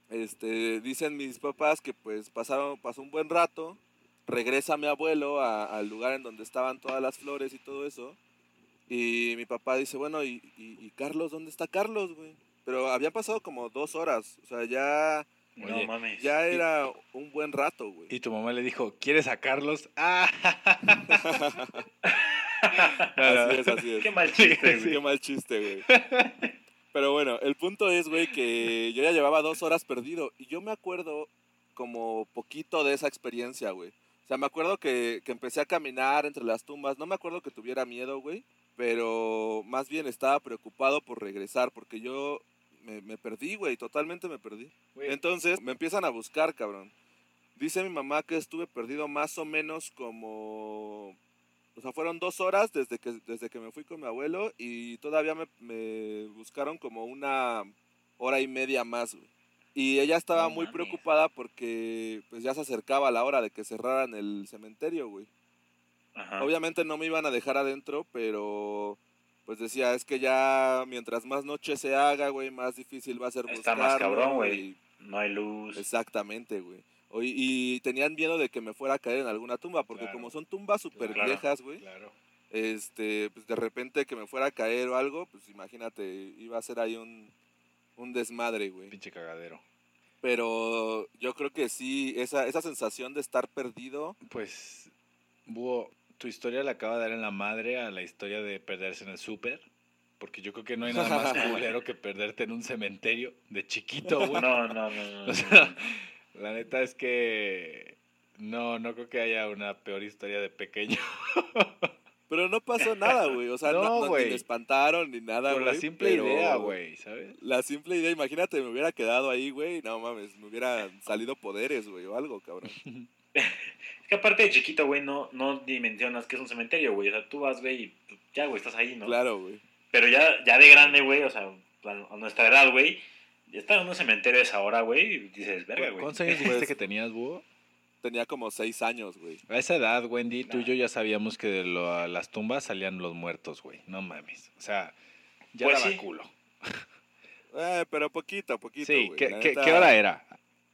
Speaker 2: este, dicen mis papás que pues pasaron, pasó un buen rato, regresa mi abuelo a- al lugar en donde estaban todas las flores y todo eso, y mi papá dice, bueno, ¿y, y, y Carlos? ¿Dónde está Carlos, güey? Pero habían pasado como dos horas, o sea, ya,
Speaker 1: No
Speaker 3: Oye,
Speaker 1: mames.
Speaker 2: ya era un buen rato, güey.
Speaker 3: Y tu mamá le dijo, ¿quieres sacarlos? Ah.
Speaker 2: Así es, así es.
Speaker 1: Qué mal chiste,
Speaker 2: Sí,
Speaker 1: güey.
Speaker 2: Qué mal chiste, güey. Pero bueno, el punto es, güey, que yo ya llevaba dos horas perdido. Y yo me acuerdo como poquito de esa experiencia, güey. O sea, me acuerdo que, que empecé a caminar entre las tumbas. No me acuerdo que tuviera miedo, güey. Pero más bien estaba preocupado por regresar. Porque yo me, me perdí, güey. Totalmente me perdí. Entonces me empiezan a buscar, cabrón. Dice mi mamá que estuve perdido más o menos como... O sea, fueron dos horas desde que, desde que me fui con mi abuelo y todavía me, me buscaron como una hora y media más, güey. Y ella estaba
Speaker 1: No
Speaker 2: muy
Speaker 1: mames.
Speaker 2: preocupada porque pues ya se acercaba la hora de que cerraran el cementerio, güey.
Speaker 1: Ajá.
Speaker 2: Obviamente no me iban a dejar adentro, pero pues decía, es que ya mientras más noche se haga, güey, más difícil va a ser
Speaker 1: Está más cabrón, güey. No hay luz.
Speaker 2: Exactamente, güey. Y, y tenían miedo de que me fuera a caer en alguna tumba, porque
Speaker 3: Claro.
Speaker 2: como son tumbas súper
Speaker 1: Claro.
Speaker 2: viejas, güey,
Speaker 3: Claro.
Speaker 2: este, pues de repente que me fuera a caer o algo, pues imagínate, iba a ser ahí un, un desmadre, güey.
Speaker 3: Pinche cagadero.
Speaker 2: Pero yo creo que sí, esa, esa sensación de estar perdido,
Speaker 3: Pues, Búho, tu historia le acaba de dar en la madre a la historia de perderse en el súper. Porque yo creo que no hay nada más culero que perderte en un cementerio de chiquito, güey.
Speaker 1: No, no, no, no.
Speaker 3: O sea, la neta es que no, no creo que haya una peor historia de pequeño.
Speaker 2: pero no pasó nada, güey. O sea, no,
Speaker 3: No,
Speaker 2: no- ni me espantaron ni nada,
Speaker 3: Por
Speaker 2: güey.
Speaker 3: la simple
Speaker 2: pero
Speaker 3: idea, güey, ¿sabes?
Speaker 2: La simple idea, imagínate, me hubiera quedado ahí, güey, no mames, me hubieran salido poderes, güey, o algo, cabrón.
Speaker 1: Es que aparte de chiquito, güey, no, no dimensionas que es un cementerio, güey. O sea, tú vas, güey, y ya, güey, estás ahí, ¿no?
Speaker 2: Claro, güey.
Speaker 1: Pero ya, ya de grande, güey, o sea, a nuestra edad, güey, estar en un cementerio a esa hora, güey, y dices, verga, güey.
Speaker 3: ¿Cuántos años dijiste
Speaker 2: Pues-
Speaker 3: que tenías, Búho?
Speaker 2: Tenía como seis años, güey.
Speaker 3: A esa edad, Wendy, tú y yo ya sabíamos que de lo- las tumbas salían los muertos, güey. No mames. O sea, ya
Speaker 1: Pues
Speaker 3: daba
Speaker 1: sí.
Speaker 3: culo.
Speaker 2: Eh, pero poquito, poquito,
Speaker 3: Sí,
Speaker 2: güey.
Speaker 3: ¿qué,
Speaker 2: la
Speaker 3: qué-
Speaker 2: neta.
Speaker 3: qué hora era?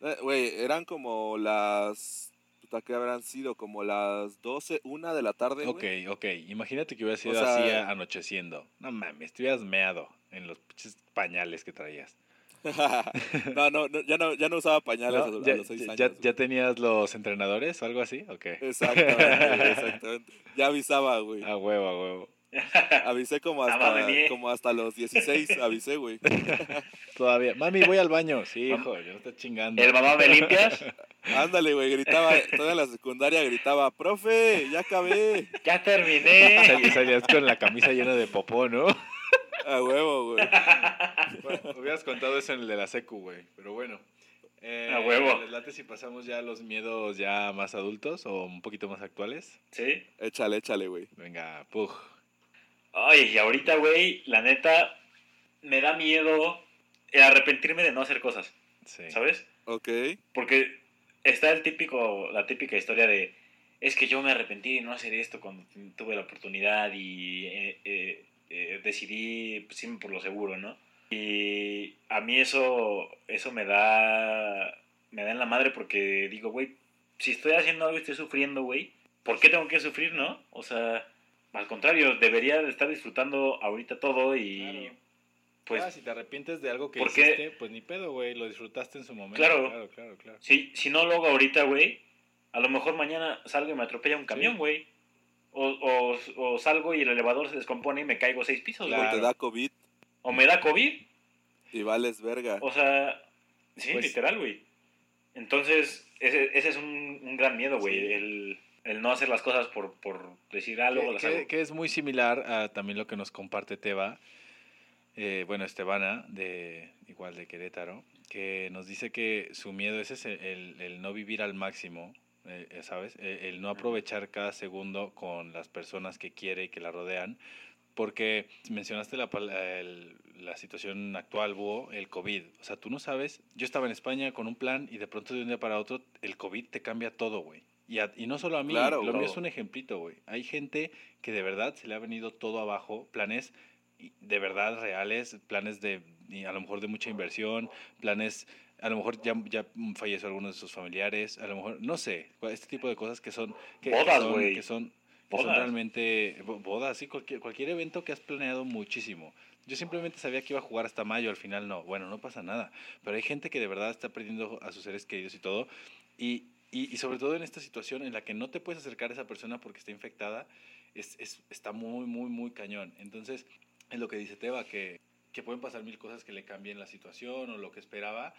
Speaker 2: Eh, Güey, eran como las... Puta, ¿qué habrán sido? Como las 12, una de la tarde,
Speaker 3: Ok,
Speaker 2: güey.
Speaker 3: ok. Imagínate que hubiera sido
Speaker 2: sea-
Speaker 3: así anocheciendo. No mames, te hubieras meado en los pinches pañales que traías.
Speaker 2: no, no, no, ya no, ya no usaba pañales
Speaker 3: ¿No?
Speaker 2: a,
Speaker 3: ¿Ya,
Speaker 2: los seis
Speaker 3: ya-
Speaker 2: años.
Speaker 3: ya- ya tenías los entrenadores o algo así? ¿O qué?
Speaker 2: Exactamente, exactamente. Ya avisaba, güey.
Speaker 3: A huevo, a huevo.
Speaker 2: Avisé como hasta, como hasta los 16, avisé, güey.
Speaker 3: Todavía. Mami, voy al baño. Sí, hijo, yo no estoy chingando.
Speaker 1: El mamá me limpias,
Speaker 2: Ándale, güey, gritaba, toda la secundaria gritaba, profe, ya acabé.
Speaker 1: ya terminé.
Speaker 3: Sal- Salías con la camisa llena de popó, ¿no?
Speaker 2: A huevo, güey.
Speaker 3: Bueno, hubieras contado eso en el de la secu, güey. Pero bueno. Eh,
Speaker 1: A huevo.
Speaker 3: ¿les late si pasamos ya a los miedos ya más adultos o un poquito más actuales?
Speaker 1: Sí.
Speaker 2: Échale, échale, güey.
Speaker 3: Venga, pug.
Speaker 1: Ay, y ahorita, güey, la neta, me da miedo el arrepentirme de no hacer cosas,
Speaker 3: Sí.
Speaker 1: ¿sabes?
Speaker 2: Ok.
Speaker 1: Porque está el típico, la típica historia de, es que yo me arrepentí de no hacer esto cuando tuve la oportunidad y eh, eh, eh, decidí pues, irme por lo seguro, ¿no? Y a mí eso, eso me da, me da en la madre porque digo, güey, si estoy haciendo algo y estoy sufriendo, güey, ¿por qué tengo que sufrir, no? O sea, al contrario, debería de estar disfrutando ahorita todo y
Speaker 3: Claro.
Speaker 1: pues
Speaker 3: Ah, si te arrepientes de algo que
Speaker 1: ¿por qué?
Speaker 3: hiciste, pues ni pedo, güey. Lo disfrutaste en su momento.
Speaker 1: Claro.
Speaker 3: Claro, claro, claro.
Speaker 1: Si, si no lo hago ahorita, güey, a lo mejor mañana salgo y me atropella un camión,
Speaker 3: Sí.
Speaker 1: güey. O, o, o salgo y el elevador se descompone y me caigo seis pisos, güey.
Speaker 3: Claro.
Speaker 2: Te da COVID
Speaker 1: O me da COVID.
Speaker 2: y vales verga.
Speaker 1: O sea, sí,
Speaker 3: Pues-
Speaker 1: literal, güey. Entonces, ese, ese es un, un gran miedo, güey.
Speaker 3: Sí.
Speaker 1: El, el no hacer las cosas por, por decir algo.
Speaker 3: que,
Speaker 1: las
Speaker 3: que- que es muy similar a también lo que nos comparte Teba, eh, bueno, Estebana, de, igual de Querétaro, que nos dice que su miedo ese es el, el- no vivir al máximo, eh, eh, ¿sabes? El, el no aprovechar cada segundo con las personas que quiere y que la rodean, porque mencionaste la, el- la situación actual, Búho, el COVID. O sea, tú no sabes, yo estaba en España con un plan y de pronto de un día para otro el COVID te cambia todo, güey. Y, a- y no solo a mí,
Speaker 2: Claro,
Speaker 3: lo mío es un ejemplito, güey. Hay gente que de verdad se le ha venido todo abajo, planes de verdad reales, planes de a lo mejor de mucha inversión, planes, a lo mejor ya, ya falleció alguno de sus familiares, a lo mejor, no sé, este tipo de cosas que son... Que, que
Speaker 1: Bodas,
Speaker 3: son- que son, que son realmente bo- bodas, sí, cualquier, cualquier evento que has planeado muchísimo. Yo simplemente sabía que iba a jugar hasta mayo, al final no. Bueno, no pasa nada. Pero hay gente que de verdad está perdiendo a sus seres queridos y todo. Y, y, y sobre todo en esta situación en la que no te puedes acercar a esa persona porque está infectada, es, es- está muy, muy, muy cañón. Entonces, es lo que dice Teba, que, que pueden pasar mil cosas que le cambien la situación o lo que esperaba.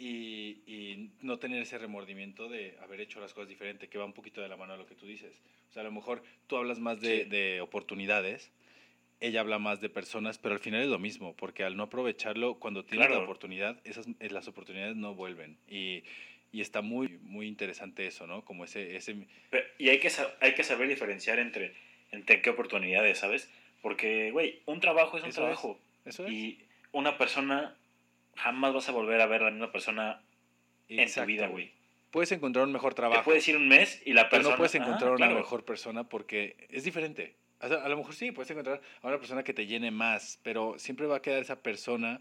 Speaker 3: Y, y no tener ese remordimiento de haber hecho las cosas diferente, que va un poquito de la mano a lo que tú dices. O sea, a lo mejor tú hablas más de,
Speaker 1: Sí.
Speaker 3: de oportunidades, ella habla más de personas, pero al final es lo mismo, porque al no aprovecharlo, cuando tienes la
Speaker 1: Claro.
Speaker 3: oportunidad, esas, las oportunidades no vuelven. Y, y está muy, muy interesante eso, ¿no? Como ese... ese
Speaker 1: Y hay que, hay que saber diferenciar entre, entre qué oportunidades, ¿sabes? Porque, güey, un trabajo es un
Speaker 3: Eso es.
Speaker 1: trabajo.
Speaker 3: eso es.
Speaker 1: Y una persona, jamás vas a volver a ver a la misma persona en tu vida, güey.
Speaker 3: Puedes encontrar un mejor trabajo.
Speaker 1: Te puedes ir un mes y la
Speaker 3: Pero
Speaker 1: persona...
Speaker 3: no puedes encontrar una
Speaker 1: claro.
Speaker 3: mejor persona porque es diferente. O sea, a lo mejor sí, puedes encontrar a una persona que te llene más, pero siempre va a quedar esa persona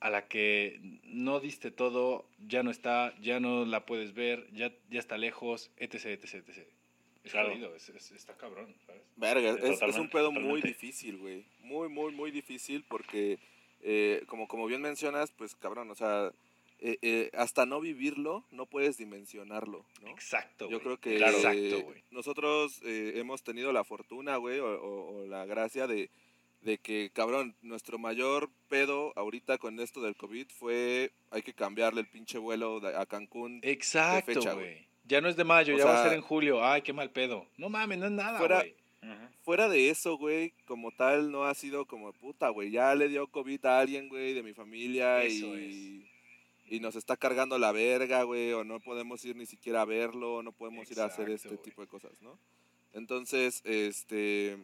Speaker 3: a la que no diste todo, ya no está, ya no la puedes ver, ya, ya está lejos, etc, etc, etc. Es
Speaker 1: Claro.
Speaker 3: jodido, es- es- está cabrón, ¿sabes?
Speaker 2: Verga, es, es un
Speaker 1: Totalmente,
Speaker 2: pedo muy difícil, güey. Muy, muy, muy difícil porque, eh, como, como bien mencionas, pues cabrón, o sea, eh, eh, hasta no vivirlo, no puedes dimensionarlo, ¿no?
Speaker 3: Exacto,
Speaker 2: Yo
Speaker 3: güey.
Speaker 2: creo que
Speaker 3: Claro.
Speaker 2: eh,
Speaker 3: Exacto, güey.
Speaker 2: nosotros eh, hemos tenido la fortuna, güey, o, o- o la gracia de, de que, cabrón, nuestro mayor pedo ahorita con esto del COVID fue, hay que cambiarle el pinche vuelo de- a Cancún.
Speaker 3: Exacto,
Speaker 2: fecha,
Speaker 3: güey. Ya no es de mayo,
Speaker 2: O
Speaker 3: ya va a ser en julio. Ay, qué mal pedo. No mames, no es nada,
Speaker 2: Fuera-
Speaker 3: güey.
Speaker 2: Fuera de eso, güey, como tal, no ha sido como puta, güey. Ya le dio COVID a alguien, güey, de mi familia
Speaker 3: Eso
Speaker 2: y, y nos está cargando la verga, güey, o no podemos ir ni siquiera a verlo, no podemos ir a hacer este
Speaker 3: güey.
Speaker 2: tipo de cosas, ¿no? Entonces, este,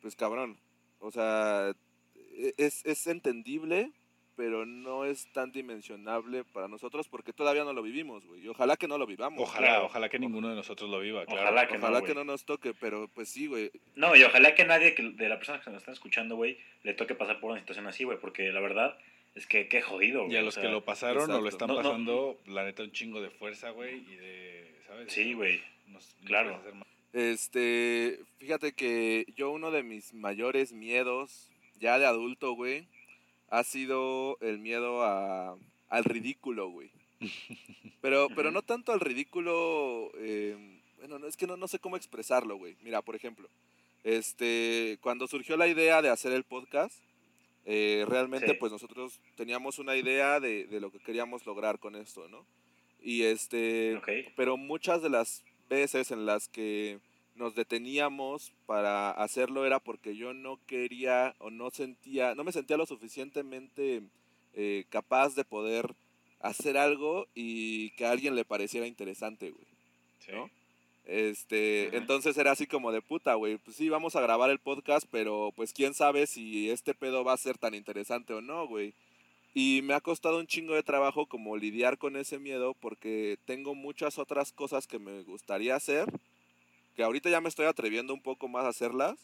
Speaker 2: pues cabrón, o sea, e- es, es entendible, pero no es tan dimensionable para nosotros porque todavía no lo vivimos, güey. Y ojalá que no lo vivamos.
Speaker 3: Ojalá,
Speaker 1: claro.
Speaker 3: ojalá que ninguno de nosotros lo viva, claro.
Speaker 1: Ojalá que no,
Speaker 2: Ojalá
Speaker 1: güey.
Speaker 2: que no nos toque, pero pues sí, güey.
Speaker 1: No, y ojalá que nadie que, de las personas que nos están escuchando, güey, le toque pasar por una situación así, güey, porque la verdad es que qué jodido, güey.
Speaker 3: Y a
Speaker 1: o
Speaker 3: los
Speaker 1: sea,
Speaker 3: que lo pasaron o lo están
Speaker 1: No, no.
Speaker 3: pasando, la neta, un chingo de fuerza, güey, y de, ¿sabes?
Speaker 1: Sí, güey. Claro.
Speaker 2: Este, fíjate que yo uno de mis mayores miedos, ya de adulto, güey, ha sido el miedo a, al ridículo, güey. Pero, pero no tanto al ridículo, eh, bueno, no, es que no, no sé cómo expresarlo, güey. Mira, por ejemplo, este, cuando surgió la idea de hacer el podcast, eh, realmente
Speaker 1: Sí.
Speaker 2: pues nosotros teníamos una idea de, de lo que queríamos lograr con esto, ¿no? Y este,
Speaker 1: Ok.
Speaker 2: pero muchas de las veces en las que nos deteníamos para hacerlo era porque yo no quería o no sentía, no me sentía lo suficientemente eh, capaz de poder hacer algo y que a alguien le pareciera interesante, güey.
Speaker 3: Sí.
Speaker 2: ¿no? Este, entonces era así como de puta, güey. Pues sí, vamos a grabar el podcast, pero pues quién sabe si este pedo va a ser tan interesante o no, güey. Y me ha costado un chingo de trabajo como lidiar con ese miedo porque tengo muchas otras cosas que me gustaría hacer, que ahorita ya me estoy atreviendo un poco más a hacerlas,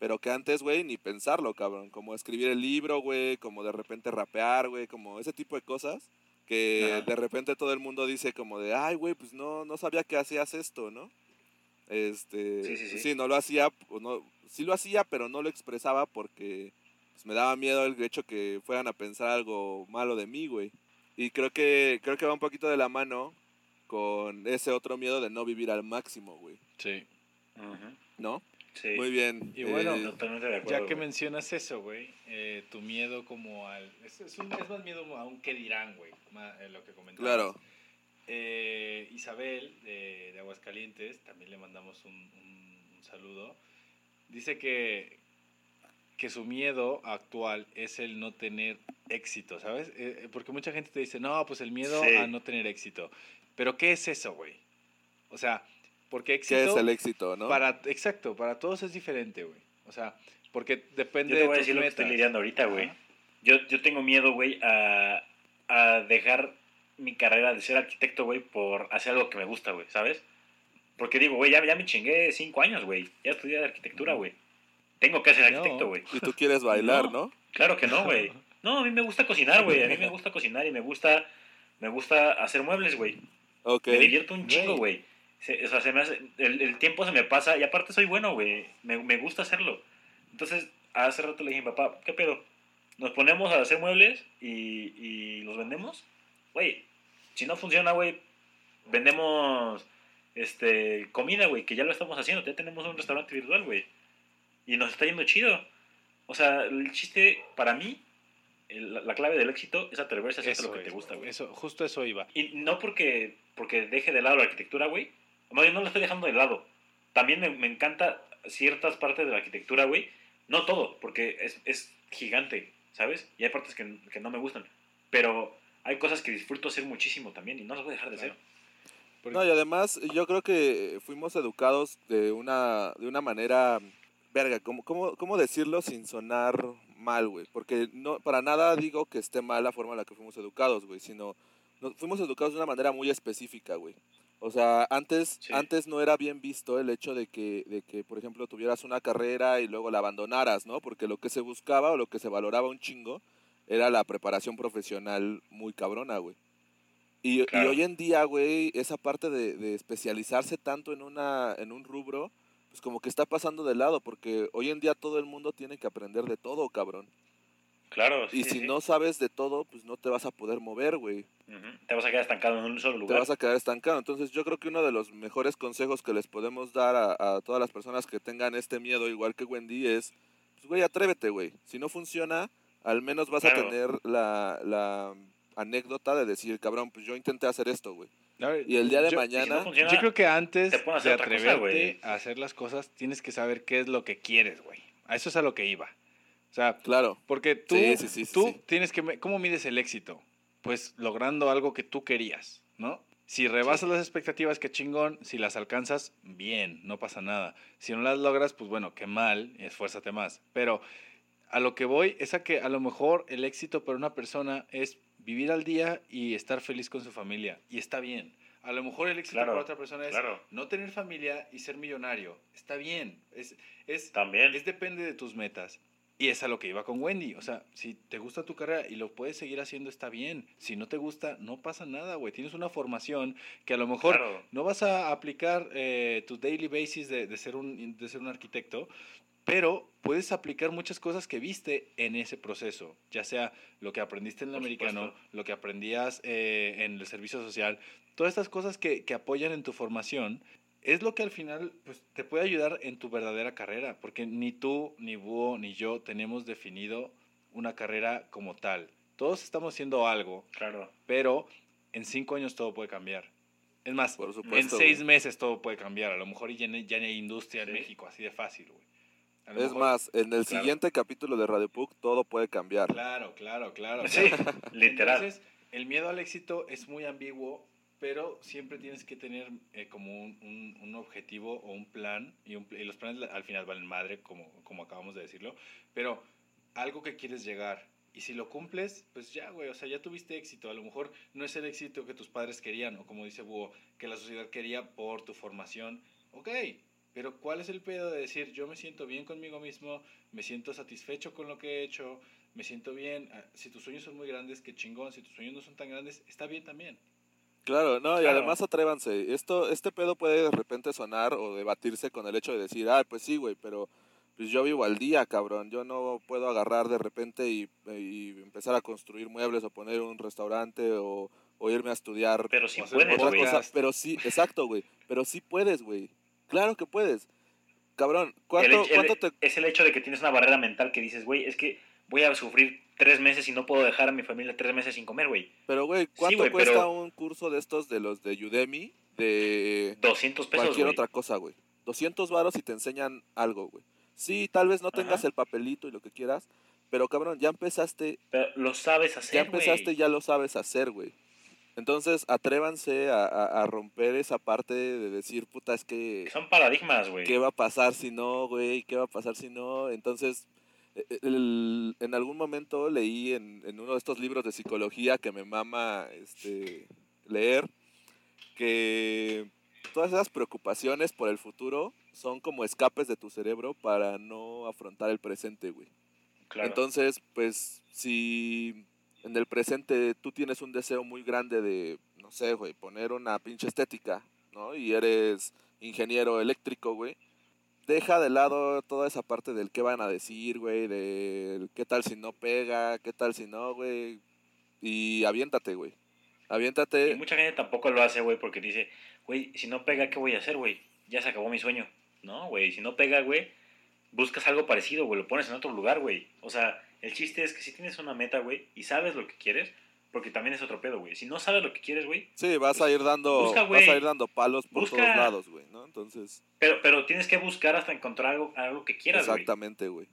Speaker 2: pero que antes, güey, ni pensarlo, cabrón. Como escribir el libro, güey, como de repente rapear, güey, como ese tipo de cosas que de repente todo el mundo dice como de, ay, güey, pues no, no sabía que hacías esto, ¿no? Este,
Speaker 1: Sí, sí, sí.
Speaker 2: sí, no lo hacía, no, sí lo hacía, pero no lo expresaba porque pues, me daba miedo el hecho que fueran a pensar algo malo de mí, güey. Y creo que, creo que va un poquito de la mano con ese otro miedo de no vivir al máximo, güey,
Speaker 3: Sí.
Speaker 2: ¿no?
Speaker 1: Sí.
Speaker 2: Muy bien.
Speaker 3: Y bueno,
Speaker 2: eh,
Speaker 1: Totalmente de acuerdo.
Speaker 3: Ya que
Speaker 1: güey.
Speaker 3: mencionas eso, güey, eh, tu miedo como al... Es, es, un- es más miedo a un qué dirán, güey, eh, lo que comentabas.
Speaker 2: claro.
Speaker 3: Eh, Isabel, de, de Aguascalientes, también le mandamos un, un- un saludo. Dice que, que su miedo actual es el no tener éxito, ¿sabes? Eh, eh, porque mucha gente te dice, no, pues el miedo
Speaker 1: Sí.
Speaker 3: a no tener éxito. Pero ¿qué es eso, güey? O sea, porque
Speaker 2: ¿Qué
Speaker 3: éxito...
Speaker 2: es el éxito, no?
Speaker 3: Para, exacto, para todos es diferente, güey. O sea, porque depende
Speaker 1: Yo te
Speaker 3: de
Speaker 1: voy a decir lo que estoy lidiando ahorita, güey. Yo, yo tengo miedo, güey, a, a dejar mi carrera de ser arquitecto, güey, por hacer algo que me gusta, güey, ¿sabes? Porque digo, güey, ya, ya me chingué cinco años, güey. Ya estudié arquitectura, güey. Tengo que ser
Speaker 3: No.
Speaker 1: arquitecto, güey.
Speaker 2: Y tú quieres bailar,
Speaker 1: No.
Speaker 2: ¿no?
Speaker 1: Claro que no, güey. No, a mí me gusta cocinar, güey. A mí me gusta cocinar y me gusta, me gusta hacer muebles, güey. Me divierto un chingo,
Speaker 3: Güey.
Speaker 1: O sea, se me hace, el, el tiempo se me pasa y aparte soy bueno, güey. Me, me gusta hacerlo. Entonces, hace rato le dije, papá, ¿qué pedo? Nos ponemos a hacer muebles y, y los vendemos. Güey, si no funciona, güey, vendemos este, comida, güey, que ya lo estamos haciendo. Ya tenemos un restaurante virtual, güey. Y nos está yendo chido. O sea, el chiste, para mí, el- la, la clave del éxito es atreverse a hacer lo que
Speaker 3: es,
Speaker 1: te gusta, güey.
Speaker 3: Eso, justo eso iba.
Speaker 1: Y no porque, porque deje de lado la arquitectura, güey. No, yo no la estoy dejando de lado. También me, me encanta ciertas partes de la arquitectura, güey. No todo, porque es, es gigante, ¿sabes? Y hay partes que, que no me gustan. Pero hay cosas que disfruto hacer muchísimo también y no las voy a dejar de hacer.
Speaker 3: Porque-
Speaker 2: No, y además yo creo que fuimos educados de una, de una manera, verga, ¿cómo, cómo, cómo decirlo sin sonar mal, güey? Porque no, para nada digo que esté mal la forma en la que fuimos educados, güey, sino nos fuimos educados de una manera muy específica, güey. O sea, antes,
Speaker 1: Sí.
Speaker 2: antes no era bien visto el hecho de que, de que, por ejemplo, tuvieras una carrera y luego la abandonaras, ¿no? Porque lo que se buscaba o lo que se valoraba un chingo era la preparación profesional muy cabrona, güey. Y, y hoy en día, güey, esa parte de, de especializarse tanto en, una, en un rubro, pues como que está pasando de lado, porque hoy en día todo el mundo tiene que aprender de todo, cabrón.
Speaker 1: Claro,
Speaker 2: Y si no sabes de todo, pues no te vas a poder mover, güey.
Speaker 1: Te vas a quedar estancado en un solo
Speaker 2: Te
Speaker 1: lugar.
Speaker 2: vas a quedar estancado. Entonces yo creo que uno de los mejores consejos que les podemos dar a, a todas las personas que tengan este miedo, igual que Wendy, es, pues güey, atrévete, güey. Si no funciona, al menos vas a tener la, la anécdota de decir, cabrón, pues yo intenté hacer esto, güey.
Speaker 3: Ver,
Speaker 2: Y el día de
Speaker 3: yo,
Speaker 1: Y si no
Speaker 2: mañana...
Speaker 1: funciona,
Speaker 3: yo creo que antes de
Speaker 1: cosa,
Speaker 3: atreverte a hacer las cosas, tienes que saber qué es lo que quieres, güey. A eso es a lo que iba. O sea,
Speaker 2: Claro.
Speaker 3: porque tú,
Speaker 2: Sí, sí, sí,
Speaker 3: tú
Speaker 2: sí.
Speaker 3: tienes que... ¿Cómo mides el éxito? Pues logrando algo que tú querías, ¿no? Si rebasas las expectativas, qué chingón. Si las alcanzas, bien, no pasa nada. Si no las logras, pues bueno, qué mal, esfuérzate más. Pero a lo que voy es a que a lo mejor el éxito para una persona es vivir al día y estar feliz con su familia. Y está bien. A lo mejor el éxito
Speaker 1: Claro,
Speaker 3: para otra persona es
Speaker 1: claro.
Speaker 3: no tener familia y ser millonario. Está bien. Es, es,
Speaker 1: También.
Speaker 3: es depende de tus metas. Y es a lo que iba con Wendy. O sea, si te gusta tu carrera y lo puedes seguir haciendo, está bien. Si no te gusta, no pasa nada, güey. Tienes una formación que a lo mejor
Speaker 1: Claro.
Speaker 3: no vas a aplicar eh, tu daily basis de, de ser un, de ser un arquitecto, pero puedes aplicar muchas cosas que viste en ese proceso, ya sea lo que aprendiste en el
Speaker 1: Por
Speaker 3: americano,
Speaker 1: supuesto.
Speaker 3: lo que aprendías eh, en el servicio social, todas estas cosas que, que apoyan en tu formación, es lo que al final pues, te puede ayudar en tu verdadera carrera, porque ni tú, ni Búho, ni yo tenemos definido una carrera como tal. Todos estamos haciendo algo,
Speaker 1: Claro.
Speaker 3: pero en cinco años todo puede cambiar. Es más,
Speaker 2: Por
Speaker 3: en
Speaker 2: supuesto,
Speaker 3: seis
Speaker 2: güey.
Speaker 3: meses todo puede cambiar. A lo mejor ya, no- ya no hay industria en
Speaker 1: Sí.
Speaker 3: México, así de fácil, güey.
Speaker 2: Es
Speaker 3: mejor-
Speaker 2: más, en el
Speaker 3: Claro.
Speaker 2: siguiente capítulo de Radio Puc todo puede cambiar.
Speaker 3: Claro, claro, claro.
Speaker 1: Sí,
Speaker 3: claro.
Speaker 1: literal.
Speaker 3: Entonces, el miedo al éxito es muy ambiguo, pero siempre tienes que tener eh, como un, un- un objetivo o un plan, y, un y los planes la- al final valen madre, como, como acabamos de decirlo, pero algo que quieres llegar. Y si lo cumples, pues ya, güey, o sea, ya tuviste éxito. A lo mejor no es el éxito que tus padres querían, o como dice Búho, que la sociedad quería por tu formación. Ok, pero ¿cuál es el pedo de decir, yo me siento bien conmigo mismo, me siento satisfecho con lo que he hecho, me siento bien? Ah, Si tus sueños son muy grandes, qué chingón. Si tus sueños no son tan grandes, está bien también.
Speaker 2: Claro, no, y
Speaker 1: Claro.
Speaker 2: además atrévanse. Esto, este pedo puede de repente sonar o debatirse con el hecho de decir, ah, pues sí, güey, pero pues yo vivo al día, cabrón. Yo no puedo agarrar de repente y, y empezar a construir muebles o poner un restaurante o, o irme a estudiar
Speaker 1: Pero sí puedes,
Speaker 2: otra cosa. Pero sí, exacto, güey. Pero sí puedes, güey. Claro que puedes. Cabrón,
Speaker 1: El
Speaker 2: ¿cuánto,
Speaker 1: el-
Speaker 2: te...
Speaker 1: Es el hecho de que tienes una barrera mental que dices, güey, es que voy a sufrir tres meses y no puedo dejar a mi familia tres meses sin comer, güey.
Speaker 2: Pero, güey, ¿cuánto cuesta
Speaker 1: pero-
Speaker 2: un curso de estos de los de Udemy de
Speaker 1: 200 pesos,
Speaker 2: cualquier otra cosa, güey? 200 varos y te enseñan algo, güey. Sí, tal vez no tengas
Speaker 1: Ajá.
Speaker 2: el papelito y lo que quieras, pero cabrón, ya empezaste,
Speaker 1: Pero lo sabes hacer,
Speaker 2: ya empezaste, ya lo sabes hacer, güey. Entonces, atrévanse a, a- a romper esa parte de decir, puta, es que,
Speaker 1: Son paradigmas, güey.
Speaker 2: ¿qué va a pasar si no, güey? ¿Qué va a pasar si no? Entonces, eh, el- en algún momento leí en, en uno de estos libros de psicología que me mama este, leer, que todas esas preocupaciones por el futuro son como escapes de tu cerebro para no afrontar el presente, güey.
Speaker 1: Claro.
Speaker 2: Entonces, pues, si en el presente tú tienes un deseo muy grande de, no sé, güey, poner una pinche estética, ¿no? Y eres ingeniero eléctrico, güey. Deja de lado toda esa parte del qué van a decir, güey, del qué tal si no pega, qué tal si no, güey. Y aviéntate, güey. Aviéntate.
Speaker 1: mucha gente tampoco lo hace, güey, porque dice, güey, si no pega, ¿qué voy a hacer, güey? Ya se acabó mi sueño. No, güey, si no pega, güey, buscas algo parecido, güey, lo pones en otro lugar, güey. O sea, el chiste es que si tienes una meta, güey, y sabes lo que quieres, porque también es otro pedo, güey. Si no sabes lo que quieres, güey,
Speaker 2: Sí, vas a ir dando,
Speaker 1: Busca,
Speaker 2: vas a ir dando palos por
Speaker 1: Busca.
Speaker 2: todos lados, güey, ¿no? Entonces,
Speaker 1: pero, pero tienes que buscar hasta encontrar algo, algo que quieras, güey.
Speaker 2: exactamente, güey.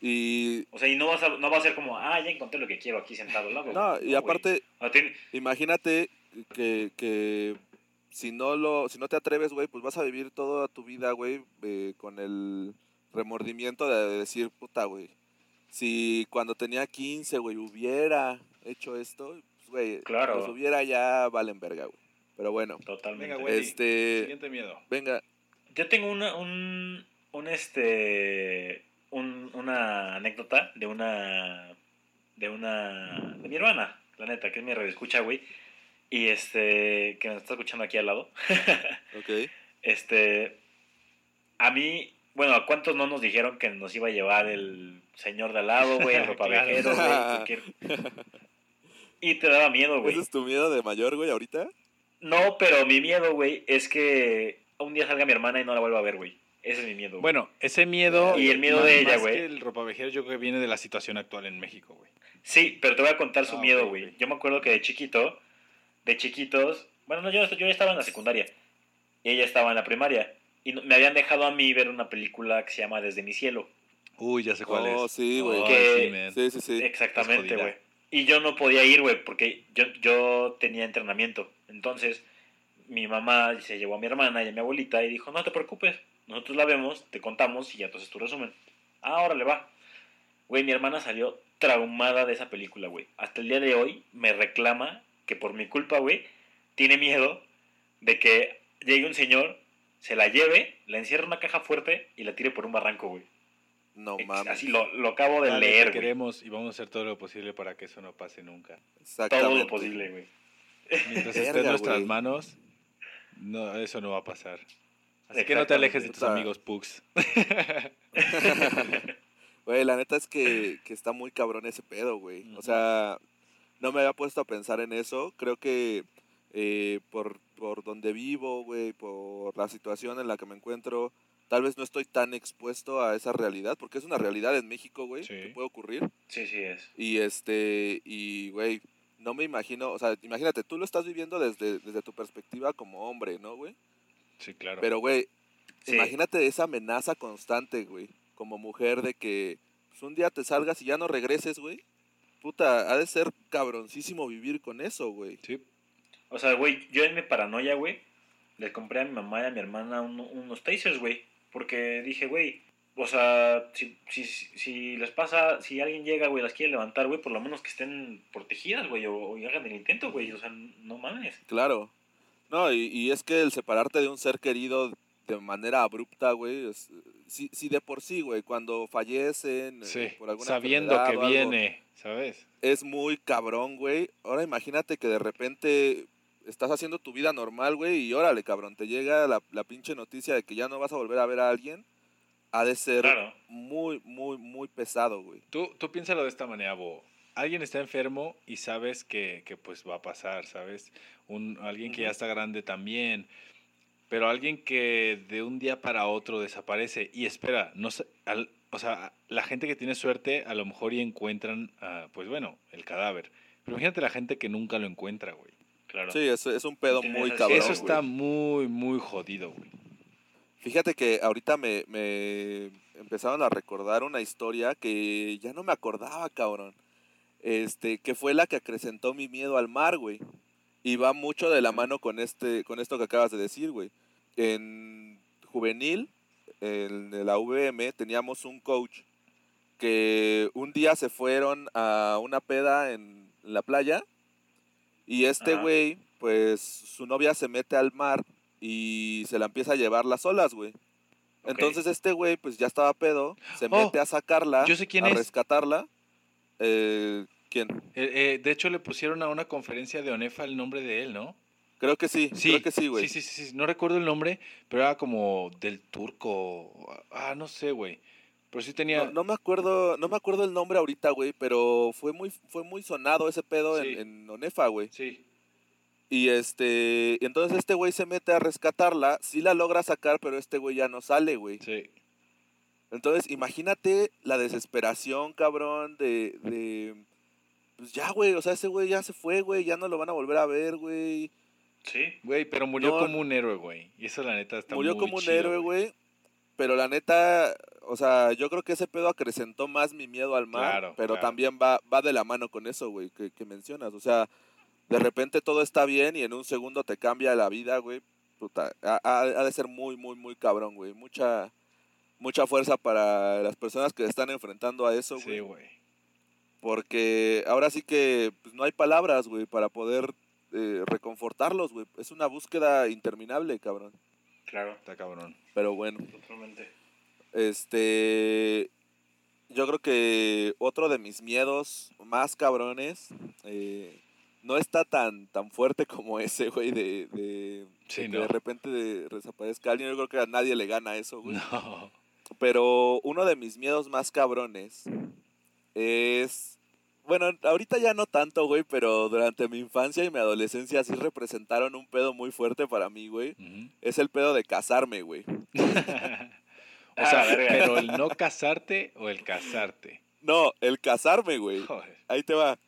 Speaker 2: Y
Speaker 1: O sea, y no, vas a, no va a ser como, ah, ya encontré lo que quiero aquí sentado al lado.
Speaker 2: no, y aparte
Speaker 1: O sea, tien-
Speaker 2: imagínate que, que si no lo si no te atreves, güey, pues vas a vivir toda tu vida, güey, eh, con el remordimiento de decir, puta, güey. Si cuando tenía 15, güey, hubiera hecho esto, pues, güey,
Speaker 1: Claro.
Speaker 2: pues hubiera ya valen verga, güey. Pero bueno,
Speaker 1: Totalmente.
Speaker 3: Venga, güey.
Speaker 2: Este,
Speaker 3: Siguiente miedo.
Speaker 2: venga,
Speaker 1: Yo tengo una, un, un este, un- una anécdota de una, de una, de mi hermana, la neta, que es mi escucha, güey, y este, que me está escuchando aquí al lado.
Speaker 2: ok.
Speaker 1: Este, a mí, bueno, ¿a cuántos no nos dijeron que nos iba a llevar el señor de al lado, güey, el ropavejero, güey? cualquier- Y te daba miedo, güey.
Speaker 2: ¿Ese es tu miedo de mayor, güey, ahorita?
Speaker 1: No, pero mi miedo, güey, es que un día salga mi hermana y no la vuelva a ver, güey. Ese es mi miedo. güey.
Speaker 3: Bueno, ese miedo.
Speaker 1: Y el miedo
Speaker 3: más-
Speaker 1: de ella,
Speaker 3: más
Speaker 1: güey.
Speaker 3: que el ropavejero, yo creo que viene de la situación actual en México, güey.
Speaker 1: Sí, pero te voy a contar su
Speaker 3: Ah,
Speaker 1: miedo, güey. Yo me acuerdo que de chiquito, de chiquitos, bueno, no, yo, yo ya estaba en la secundaria y ella estaba en la primaria y me habían dejado a mí ver una película que se llama Desde mi cielo.
Speaker 3: Uy, ya sé cuál
Speaker 2: Oh,
Speaker 3: es.
Speaker 2: sí, güey.
Speaker 1: Que-
Speaker 3: sí.
Speaker 2: Sí, sí, sí.
Speaker 1: Exactamente, güey. Y yo no podía ir, güey, porque yo, yo tenía entrenamiento. Entonces, mi mamá se llevó a mi hermana y a mi abuelita y dijo, no te preocupes, nosotros la vemos, te contamos y ya entonces tu resumen. Ah, ahora le va. Güey, mi hermana salió traumada de esa película, güey. Hasta el día de hoy me reclama que por mi culpa, güey, tiene miedo de que llegue un señor, se la lleve, la encierre en una caja fuerte y la tire por un barranco, güey.
Speaker 2: No mames.
Speaker 1: Así lo, lo acabo de
Speaker 3: Dale,
Speaker 1: leer, güey.
Speaker 3: queremos y vamos a hacer todo lo posible para que eso no pase nunca.
Speaker 2: Exactamente.
Speaker 1: Todo lo posible, güey.
Speaker 3: Mientras esté en nuestras manos, no, eso no va a pasar. Así que no te alejes de tus amigos Pugs.
Speaker 2: Güey, la neta es que, que está muy cabrón ese pedo, güey. O sea, no me había puesto a pensar en eso. Creo que eh, por, por donde vivo, güey, por la situación en la que me encuentro, tal vez no estoy tan expuesto a esa realidad, porque es una realidad en México, güey,
Speaker 3: Sí.
Speaker 2: que puede ocurrir.
Speaker 1: Sí, sí es.
Speaker 2: Y este, y güey, no me imagino, o sea, imagínate, tú lo estás viviendo desde, desde tu perspectiva como hombre, ¿no, güey?
Speaker 3: Sí, claro.
Speaker 2: Pero, güey,
Speaker 1: Sí.
Speaker 2: imagínate esa amenaza constante, güey, como mujer de que pues, un día te salgas y ya no regreses, güey. Puta, ha de ser cabroncísimo vivir con eso, güey.
Speaker 3: Sí.
Speaker 1: O sea, güey, yo en mi paranoia, güey, le compré a mi mamá y a mi hermana uno- unos tasers, güey. Porque dije, güey, o sea, si, si, si les pasa, si alguien llega, güey, las quiere levantar, güey, por lo menos que estén protegidas, güey, o, o hagan el intento, güey. O sea, no mames.
Speaker 2: Claro. No, y, y es que el separarte de un ser querido de manera abrupta, güey, es- si, si de por sí, güey, cuando fallecen eh, por alguna
Speaker 3: sabiendo que
Speaker 2: o algo,
Speaker 3: viene, ¿sabes?
Speaker 2: es muy cabrón, güey. Ahora imagínate que de repente estás haciendo tu vida normal, güey, y órale, cabrón, te llega la, la pinche noticia de que ya no vas a volver a ver a alguien. Ha de ser
Speaker 1: Claro.
Speaker 2: muy, muy, muy pesado, güey.
Speaker 3: Tú, tú piénsalo de esta manera, Bo. Alguien está enfermo y sabes que, que, pues va a pasar, ¿sabes? Un, alguien que ya está grande también. Pero alguien que de un día para otro desaparece y espera, no sé, al- o sea, la gente que tiene suerte a lo mejor y encuentran, ah, pues bueno, el cadáver. Pero imagínate la gente que nunca lo encuentra, güey.
Speaker 1: Claro.
Speaker 2: Sí, es, es un pedo muy cabrón.
Speaker 3: Eso
Speaker 2: güey.
Speaker 3: está muy, muy jodido, güey.
Speaker 2: Fíjate que ahorita me, me empezaron a recordar una historia que ya no me acordaba, cabrón. Este, que fue la que acrecentó mi miedo al mar, güey. Y va mucho de la mano con este, con esto que acabas de decir, güey. En juvenil, en la VM, teníamos un coach que un día se fueron a una peda en la playa y este güey, pues su novia se mete al mar y se la empieza a llevar las olas, güey. Entonces este güey, pues ya estaba pedo, se
Speaker 3: Oh,
Speaker 2: mete a sacarla,
Speaker 3: yo sé quién
Speaker 2: a
Speaker 3: es.
Speaker 2: rescatarla. Eh, ¿Quién?
Speaker 3: Eh, eh, de hecho, le pusieron a una conferencia de Onefa el nombre de él, ¿no?
Speaker 2: Creo que sí, creo que sí, güey.
Speaker 3: Sí, sí, sí, sí. No recuerdo el nombre, pero era como del turco. Ah, no sé, güey. Pero sí tenía.
Speaker 2: No, no me acuerdo, no me acuerdo el nombre ahorita, güey, pero fue muy, fue muy sonado ese pedo
Speaker 3: Sí.
Speaker 2: en, en Onefa, güey.
Speaker 3: Sí.
Speaker 2: Y este, y entonces este güey se mete a rescatarla, sí la logra sacar, pero este güey ya no sale, güey.
Speaker 3: Sí.
Speaker 2: Entonces, imagínate la desesperación, cabrón, de, de, pues ya, güey, o sea, ese güey ya se fue, güey, ya no lo van a volver a ver, güey.
Speaker 1: Sí.
Speaker 3: Güey, pero murió
Speaker 2: No.
Speaker 3: como un héroe, güey. Y eso, la neta, está
Speaker 2: Murió
Speaker 3: muy
Speaker 2: como un héroe, güey. Pero la neta, o sea, yo creo que ese pedo acrecentó más mi miedo al mar.
Speaker 3: Claro,
Speaker 2: pero
Speaker 3: claro.
Speaker 2: también va, va de la mano con eso, güey, que, que mencionas. O sea, de repente todo está bien y en un segundo te cambia la vida, güey. Puta, ha, ha- ha de ser muy, muy, muy cabrón, güey. Mucha, mucha fuerza para las personas que se están enfrentando a eso,
Speaker 3: Sí,
Speaker 2: güey.
Speaker 3: güey.
Speaker 2: Porque ahora sí que pues, no hay palabras, güey, para poder eh, reconfortarlos, güey. Es una búsqueda interminable, cabrón.
Speaker 1: Claro.
Speaker 3: Está cabrón.
Speaker 2: Pero bueno.
Speaker 1: Totalmente.
Speaker 2: Este. Yo creo que otro de mis miedos más cabrones. eh, no está tan, tan fuerte como ese, güey, de, de,
Speaker 3: Sí,
Speaker 2: de que
Speaker 3: no.
Speaker 2: de repente de- desaparezca alguien. Yo creo que a nadie le gana eso, güey.
Speaker 3: No.
Speaker 2: Pero uno de mis miedos más cabrones es. Bueno, ahorita ya no tanto, güey, pero durante mi infancia y mi adolescencia sí representaron un pedo muy fuerte para mí, güey. Es el pedo de casarme, güey.
Speaker 3: o
Speaker 1: Ah,
Speaker 3: sea,
Speaker 1: verga.
Speaker 3: pero el no casarte o el casarte.
Speaker 2: No, el casarme, güey.
Speaker 3: Joder.
Speaker 2: Ahí te va.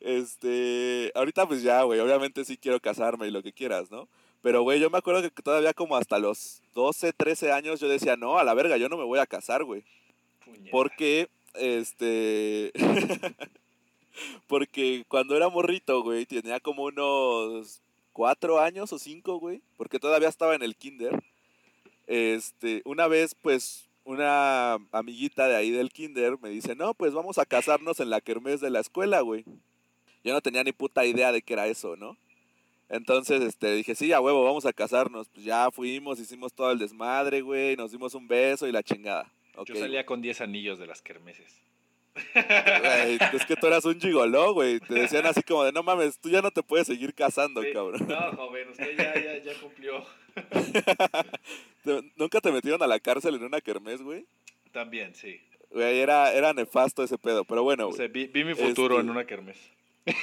Speaker 2: Este, ahorita pues ya, güey, obviamente sí quiero casarme y lo que quieras, ¿no? Pero, güey, yo me acuerdo que todavía como hasta los 12, 13 años yo decía, no, a la verga, yo no me voy a casar, güey. Porque, este, porque cuando era morrito, güey, tenía como unos cuatro años o cinco, güey, porque todavía estaba en el kinder. Este, una vez, pues, una amiguita de ahí del kinder me dice, no, pues vamos a casarnos en la kermés de la escuela, güey. Yo no tenía ni puta idea de qué era eso, ¿no? Entonces, este, dije, sí, a huevo, vamos a casarnos. Pues ya fuimos, hicimos todo el desmadre, güey, nos dimos un beso y la chingada.
Speaker 3: Yo salía con 10 anillos de las kermeses.
Speaker 2: Güey, es que tú eras un gigoló, güey. Te decían así como de, no mames, tú ya no te puedes seguir casando,
Speaker 3: Sí.
Speaker 2: cabrón.
Speaker 3: No, joven, usted ya, ya, ya cumplió.
Speaker 2: ¿Te- ¿Nunca te metieron a la cárcel en una kermés, güey?
Speaker 3: También, sí.
Speaker 2: Güey, era, era nefasto ese pedo, pero bueno,
Speaker 3: O sea, vi, vi mi futuro
Speaker 2: Este-
Speaker 3: en una kermés.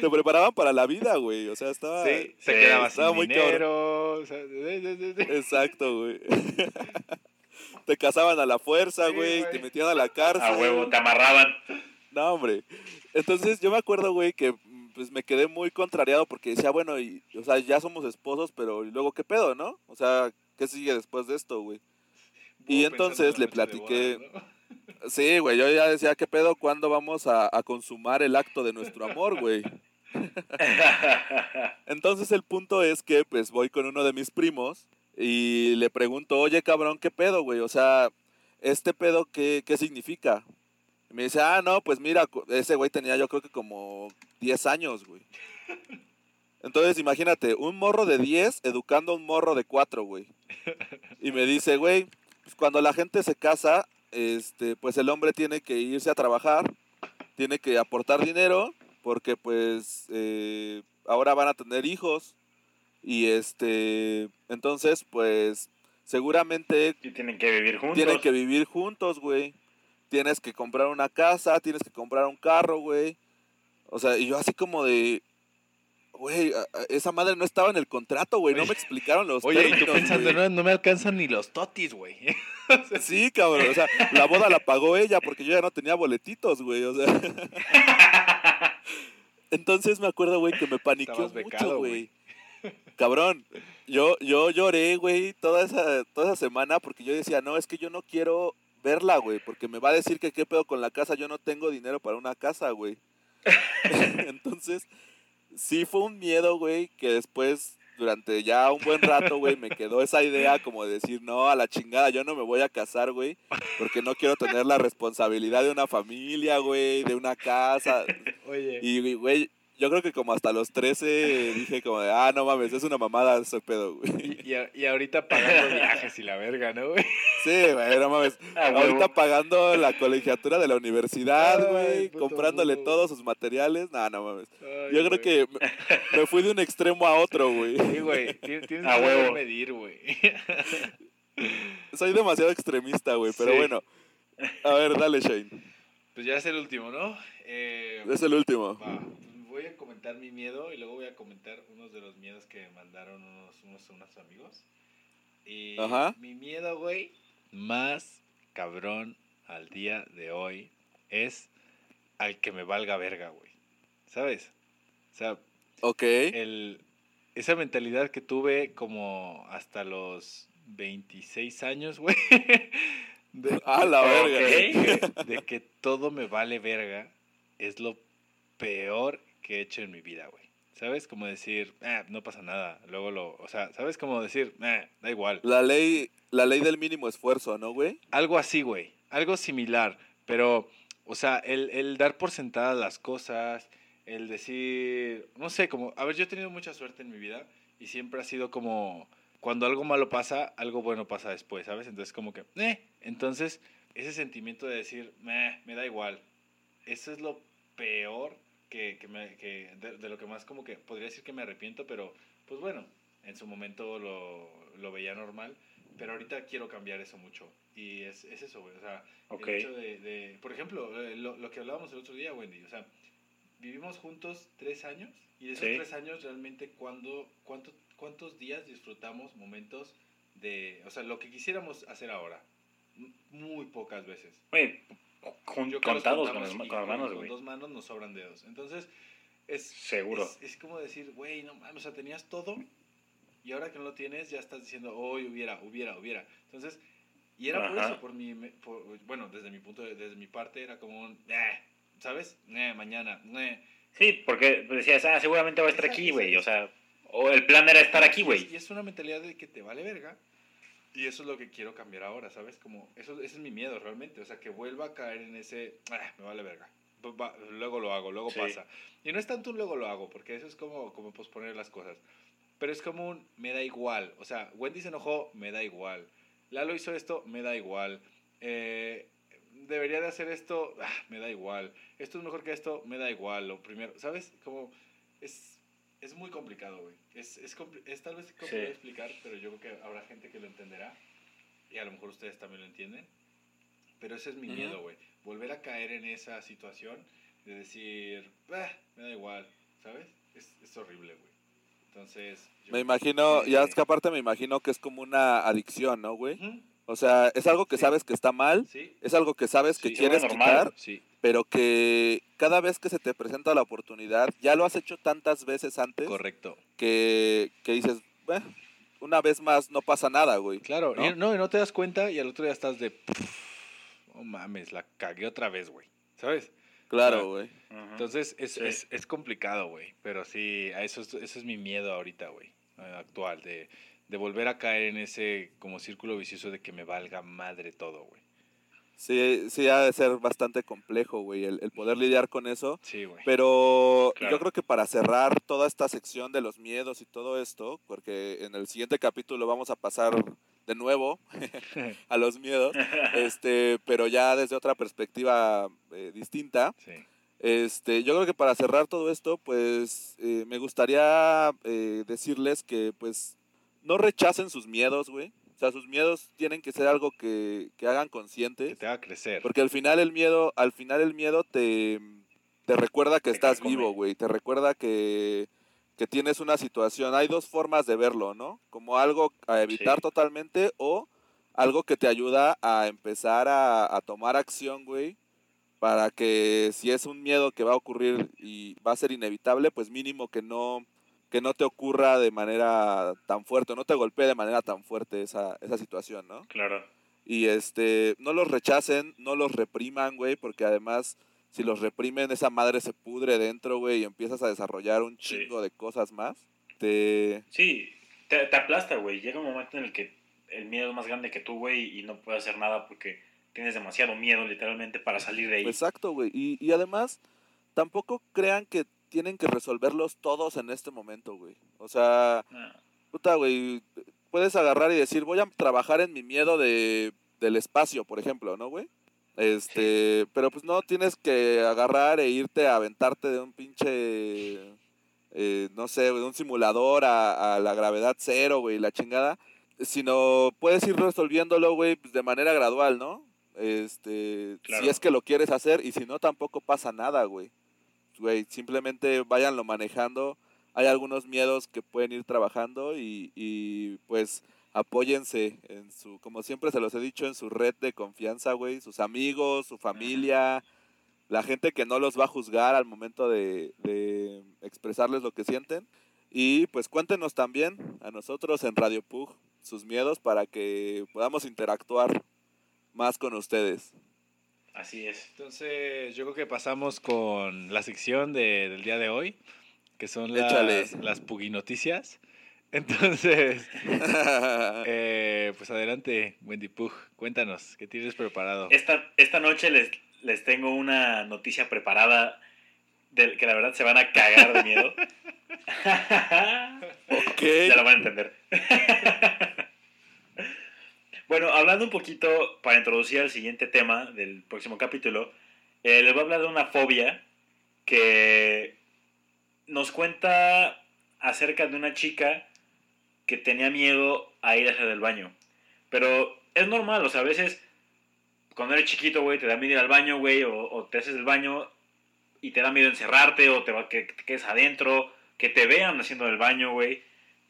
Speaker 2: Te preparaban para la vida, güey. O sea, estaba...
Speaker 3: Sí, se
Speaker 1: sí,
Speaker 3: quedaba
Speaker 2: estaba
Speaker 3: sin
Speaker 2: muy
Speaker 3: dinero. o sea,
Speaker 2: Exacto, güey. te casaban a la fuerza, güey. Te metían a la cárcel.
Speaker 1: A huevo, te amarraban.
Speaker 2: No, hombre. Entonces yo me acuerdo, güey, que pues me quedé muy contrariado porque decía, bueno, y, o sea, ya somos esposos, pero ¿y luego qué pedo, no? O sea, ¿qué sigue después de esto, güey? Y entonces le platiqué-
Speaker 3: ¿no?
Speaker 2: Sí, güey, yo ya decía, ¿qué pedo? ¿Cuándo vamos a, a consumar el acto de nuestro amor, güey? Entonces el punto es que pues voy con uno de mis primos y le pregunto, oye cabrón, ¿qué pedo, güey? O sea, ¿este pedo qué, qué significa? Y me dice, ah, no, pues mira, ese güey tenía yo creo que como 10 años, güey. Entonces imagínate, un morro de 10 educando a un morro de 4, güey. Y me dice, güey, pues cuando la gente se casa, este, pues el hombre tiene que irse a trabajar, tiene que aportar dinero, porque pues eh, ahora van a tener hijos. Y este, entonces, pues seguramente
Speaker 1: y tienen que vivir juntos.
Speaker 2: tienen que vivir juntos, güey. Tienes que comprar una casa, tienes que comprar un carro, güey. O sea, y yo así como de, güey, esa madre no estaba en el contrato, güey. No me explicaron los
Speaker 3: Oye, y tú pensando, no, no me alcanzan ni los totis, güey.
Speaker 2: Sí, cabrón. O sea, la boda la pagó ella porque yo ya no tenía boletitos, güey. O sea. Entonces me acuerdo, güey, que me paniqueó mucho, güey. Cabrón, yo, yo lloré, güey, toda esa, toda esa semana porque yo decía, no, es que yo no quiero verla, güey, porque me va a decir que qué pedo con la casa, yo no tengo dinero para una casa, güey. Entonces, sí fue un miedo, güey, que después, durante ya un buen rato, güey, me quedó esa idea como de decir, no, a la chingada, yo no me voy a casar, güey, porque no quiero tener la responsabilidad de una familia, güey, de una casa.
Speaker 3: Oye.
Speaker 2: Y, güey, yo creo que como hasta los 13 dije como de, ah, no mames, es una mamada ese pedo, güey.
Speaker 3: Y, y a- y ahorita pagando viajes y la verga, ¿no, güey?
Speaker 2: Sí, güey, no mames.
Speaker 1: Ah.
Speaker 2: Ahorita pagando la colegiatura de la universidad,
Speaker 3: Ay,
Speaker 2: güey, comprándole todos sus materiales. No, no mames.
Speaker 3: Ay,
Speaker 2: Yo creo que me, me fui de un extremo a otro, güey.
Speaker 3: Sí, güey. Tienes, que saber medir, güey.
Speaker 2: Soy demasiado extremista, güey, pero
Speaker 3: Sí.
Speaker 2: bueno. A ver, dale, Shane.
Speaker 3: Pues ya es el último, ¿no? Eh,
Speaker 2: Es el último.
Speaker 3: va, voy a comentar mi miedo y luego voy a comentar unos de los miedos que me mandaron unos, unos, unos amigos. Y
Speaker 2: Ajá.
Speaker 3: mi miedo, güey, más cabrón al día de hoy es al que me valga verga, güey. ¿Sabes? O sea,
Speaker 2: Ok.
Speaker 3: el, esa mentalidad que tuve como hasta los 26 años, güey. De,
Speaker 2: la verga.
Speaker 3: de que todo me vale verga es lo peor que he hecho en mi vida, güey. ¿Sabes? Como decir, "Ah, no pasa nada. Luego lo. O sea, ¿sabes? Como decir, "Ah, da igual.
Speaker 2: La ley, la ley del mínimo esfuerzo, ¿no, güey?
Speaker 3: Algo así, güey. Algo similar. Pero, o sea, el, el dar por sentadas las cosas, el decir, no sé, como, a ver, yo he tenido mucha suerte en mi vida y siempre ha sido como, cuando algo malo pasa, algo bueno pasa después, ¿sabes? Entonces, como que, eh. Entonces, ese sentimiento de decir, "Meh, me da igual. Eso es lo peor que, que me, que de, de lo que más como que podría decir que me arrepiento, pero pues bueno, en su momento lo, lo veía normal, pero ahorita quiero cambiar eso mucho. Y es, es eso, güey. O sea,
Speaker 1: Ok.
Speaker 3: el hecho de, de- por ejemplo, eh, lo, lo que hablábamos el otro día, Wendy, o sea, vivimos juntos tres años y de esos
Speaker 1: Sí.
Speaker 3: tres años realmente cuando, cuánto, cuántos días disfrutamos momentos de, o sea, lo que quisiéramos hacer ahora. Muy pocas veces.
Speaker 1: Güey, jun-
Speaker 3: Yo
Speaker 1: contados con las, con las manos, güey.
Speaker 3: dos manos nos sobran dedos. Entonces, es,
Speaker 1: Seguro.
Speaker 3: es, es como decir, güey, no mames, o sea, tenías todo y ahora que no lo tienes ya estás diciendo, hoy hubiera, hubiera, hubiera. Entonces, y era por
Speaker 1: Ajá.
Speaker 3: eso, por mi, por- bueno, desde mi punto, de- desde mi parte era como un, "Eh", ¿sabes? "Eh, mañana, eh".
Speaker 1: Sí, porque decías, ah, seguramente va a estar aquí, güey. O sea, o el plan era estar aquí, güey.
Speaker 3: Y es una mentalidad de que te vale verga. Y eso es lo que quiero cambiar ahora, ¿sabes? Como, eso, ese es mi miedo realmente. O sea, que vuelva a caer en ese, "Ah, me vale verga. Pues va- luego lo hago, luego
Speaker 1: Sí.
Speaker 3: pasa. Y no es tanto un luego lo hago, porque eso es como, como posponer las cosas. Pero es como un, me da igual. O sea, Wendy se enojó, me da igual. Lalo hizo esto, me da igual. Eh, debería de hacer esto, ah, me da igual. Esto es mejor que esto, me da igual. Lo primero, ¿sabes? Como, es, es muy complicado, güey. Es, es, compli- es tal vez complicado de explicar, pero yo creo que habrá gente que lo entenderá. Y a lo mejor ustedes también lo entienden. Pero ese es mi miedo, güey. Volver a caer en esa situación de decir, "Bah, me da igual, ¿sabes? Es, es horrible, güey. Entonces... yo-
Speaker 2: Me imagino, ya es que aparte me imagino que es como una adicción, ¿no, güey? O sea, es algo que
Speaker 3: Sí.
Speaker 2: sabes que está mal,
Speaker 3: Sí,
Speaker 2: es algo que sabes que
Speaker 3: Sí,
Speaker 2: quieres quitar,
Speaker 3: sí.
Speaker 2: Pero que cada vez que se te presenta la oportunidad, ya lo has hecho tantas veces antes
Speaker 3: Correcto.
Speaker 2: que, que dices, "Bah, una vez más no pasa nada, güey.
Speaker 3: Claro,
Speaker 2: ¿no?
Speaker 3: y no, y no te das cuenta y al otro día estás de... Oh mames, la cagué otra vez, güey. ¿Sabes?
Speaker 2: Claro, güey.
Speaker 3: Entonces es,
Speaker 1: Sí.
Speaker 3: es, es complicado, güey. Pero sí, a eso, es- ese es mi miedo ahorita, güey. eh, Actual, de, de volver a caer en ese como círculo vicioso de que me valga madre todo, güey.
Speaker 2: Sí, sí ha de ser bastante complejo, güey, el, el poder lidiar con eso.
Speaker 3: Sí, güey.
Speaker 2: Pero
Speaker 1: Claro.
Speaker 2: yo creo que para cerrar toda esta sección de los miedos y todo esto, porque en el siguiente capítulo vamos a pasar de nuevo a los miedos, este, pero ya desde otra perspectiva eh, distinta.
Speaker 3: Sí.
Speaker 2: Este, yo creo que para cerrar todo esto, pues eh, me gustaría eh, decirles que pues no rechacen sus miedos, güey. O sea, sus miedos tienen que ser algo que, que hagan
Speaker 3: Que
Speaker 2: conscientes.
Speaker 3: te haga crecer.
Speaker 2: Porque al final el miedo, al final el miedo te, te recuerda que
Speaker 1: Te
Speaker 2: estás vivo, güey. Te recuerda que, que tienes una situación. Hay dos formas de verlo, ¿no? Como algo a evitar
Speaker 1: Sí.
Speaker 2: totalmente o algo que te ayuda a empezar a, a tomar acción, güey. Para que si es un miedo que va a ocurrir y va a ser inevitable, pues mínimo que no, que no te ocurra de manera tan fuerte, o no te golpee de manera tan fuerte esa, esa situación, ¿no?
Speaker 1: Claro.
Speaker 2: Y este, no los rechacen, no los repriman, güey, porque además, si los reprimen, esa madre se pudre dentro, güey, y empiezas a desarrollar un
Speaker 1: Sí.
Speaker 2: chingo de cosas más. Te...
Speaker 1: Sí, te, te aplasta, güey. Llega un momento en el que el miedo es más grande que tú, güey, y no puedes hacer nada porque tienes demasiado miedo, literalmente, para salir de ahí.
Speaker 2: Exacto, güey. Y, y además, tampoco crean que tienen que resolverlos todos en este momento, güey. O sea,
Speaker 1: Ah,
Speaker 2: puta, güey, puedes agarrar y decir, voy a trabajar en mi miedo de, del espacio, por ejemplo, ¿no, güey? Este, pero pues no tienes que agarrar e irte a aventarte de un pinche, eh, no sé, de un simulador a, a la gravedad cero, güey, la chingada, sino puedes ir resolviéndolo, güey, pues, de manera gradual, ¿no? Este,
Speaker 1: Claro.
Speaker 2: si es que lo quieres hacer y si no, tampoco pasa nada, güey. Güey, simplemente váyanlo manejando hay algunos miedos que pueden ir trabajando y, y, pues apóyense en su, como siempre se los he dicho, en su red de confianza, güey, sus amigos, su familia, la gente que no los va a juzgar al momento de, de expresarles lo que sienten. Y pues cuéntenos también a nosotros en Radio Pug sus miedos para que podamos interactuar más con ustedes.
Speaker 1: Así es.
Speaker 3: Entonces, yo creo que pasamos con la sección de- del día de hoy, que son las,
Speaker 2: Échale.
Speaker 3: las Puginoticias. Entonces, eh, pues adelante, Wendy Pug, cuéntanos, ¿qué tienes preparado?
Speaker 1: Esta, esta noche les, les tengo una noticia preparada del que la verdad se van a cagar de miedo.
Speaker 2: ok.
Speaker 1: ya lo van a entender. Bueno, hablando un poquito para introducir al siguiente tema del próximo capítulo, eh, les voy a hablar de una fobia que nos cuenta acerca de una chica que tenía miedo a ir a hacer del baño. Pero es normal, o sea, a veces cuando eres chiquito, güey, te da miedo ir al baño, güey, o, te haces el baño y te da miedo encerrarte, o te va, que, que te quedes adentro, que te vean haciendo el baño, güey.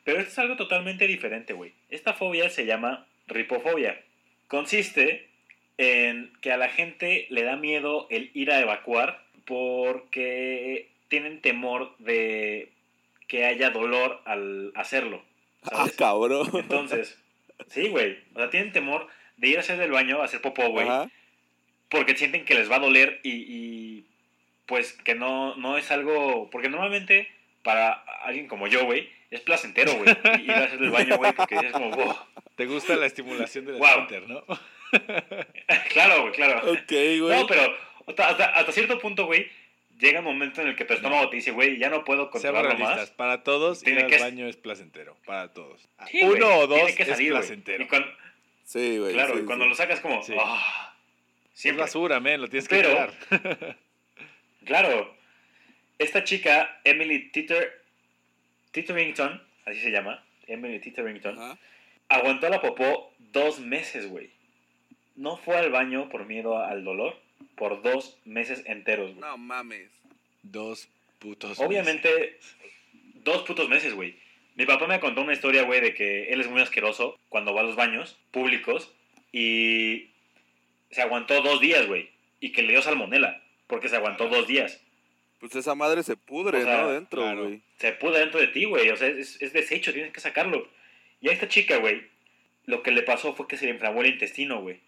Speaker 1: Pero esto es algo totalmente diferente, güey. Esta fobia se llama ripofobia. Consiste en que a la gente le da miedo el ir a evacuar porque tienen temor de que haya dolor al hacerlo.
Speaker 2: Ah, cabrón.
Speaker 1: Entonces, sí, güey. O sea, tienen temor de ir a hacer del baño, a hacer popó, güey, porque sienten que les va a doler y, y, pues que no, no es algo. Porque normalmente para alguien como yo, güey, es placentero, güey, ir a hacer del baño, güey, porque es como, wow.
Speaker 3: ¿Te gusta la estimulación del
Speaker 1: Wow.
Speaker 3: no?
Speaker 1: claro, güey, claro.
Speaker 2: Ok, güey.
Speaker 1: No, pero hasta, hasta, hasta cierto punto, güey, llega un momento en el que tu estómago te dice, güey, ya no puedo
Speaker 3: Seamos
Speaker 1: controlarlo
Speaker 3: realistas,
Speaker 1: más.
Speaker 3: para todos ir
Speaker 1: Tiene
Speaker 3: al
Speaker 1: que-
Speaker 3: baño es placentero, para todos.
Speaker 1: Sí, güey,
Speaker 3: Uno o dos
Speaker 1: tiene que
Speaker 3: es
Speaker 1: salir,
Speaker 3: placentero.
Speaker 1: Y cuando-
Speaker 2: Sí, güey.
Speaker 1: claro,
Speaker 2: sí,
Speaker 1: y cuando
Speaker 2: sí.
Speaker 1: lo sacas como,
Speaker 3: Sí.
Speaker 1: ah,
Speaker 3: Es
Speaker 1: siempre.
Speaker 3: basura, men, lo tienes que
Speaker 1: Pero-
Speaker 3: tirar.
Speaker 1: Claro, esta chica, Emily Titter, Titterington, así se llama, Emily Titterington,
Speaker 2: Ajá.
Speaker 1: aguantó la popó dos meses, güey. No fue al baño por miedo al dolor por dos meses enteros, güey.
Speaker 2: No mames.
Speaker 3: Dos putos.
Speaker 1: Obviamente, dos putos meses, güey. Mi papá me contó una historia, güey, de que él es muy asqueroso cuando va a los baños públicos y se aguantó dos días, güey. Y que le dio salmonela porque se aguantó dos días.
Speaker 2: Pues esa madre se pudre,
Speaker 1: O sea,
Speaker 2: ¿no? Dentro,
Speaker 3: claro.
Speaker 2: güey.
Speaker 1: Se pudo dentro de ti, güey. O sea, es, es desecho, tienes que sacarlo. Y a esta chica, güey, lo que le pasó fue que se le inflamó el intestino, güey.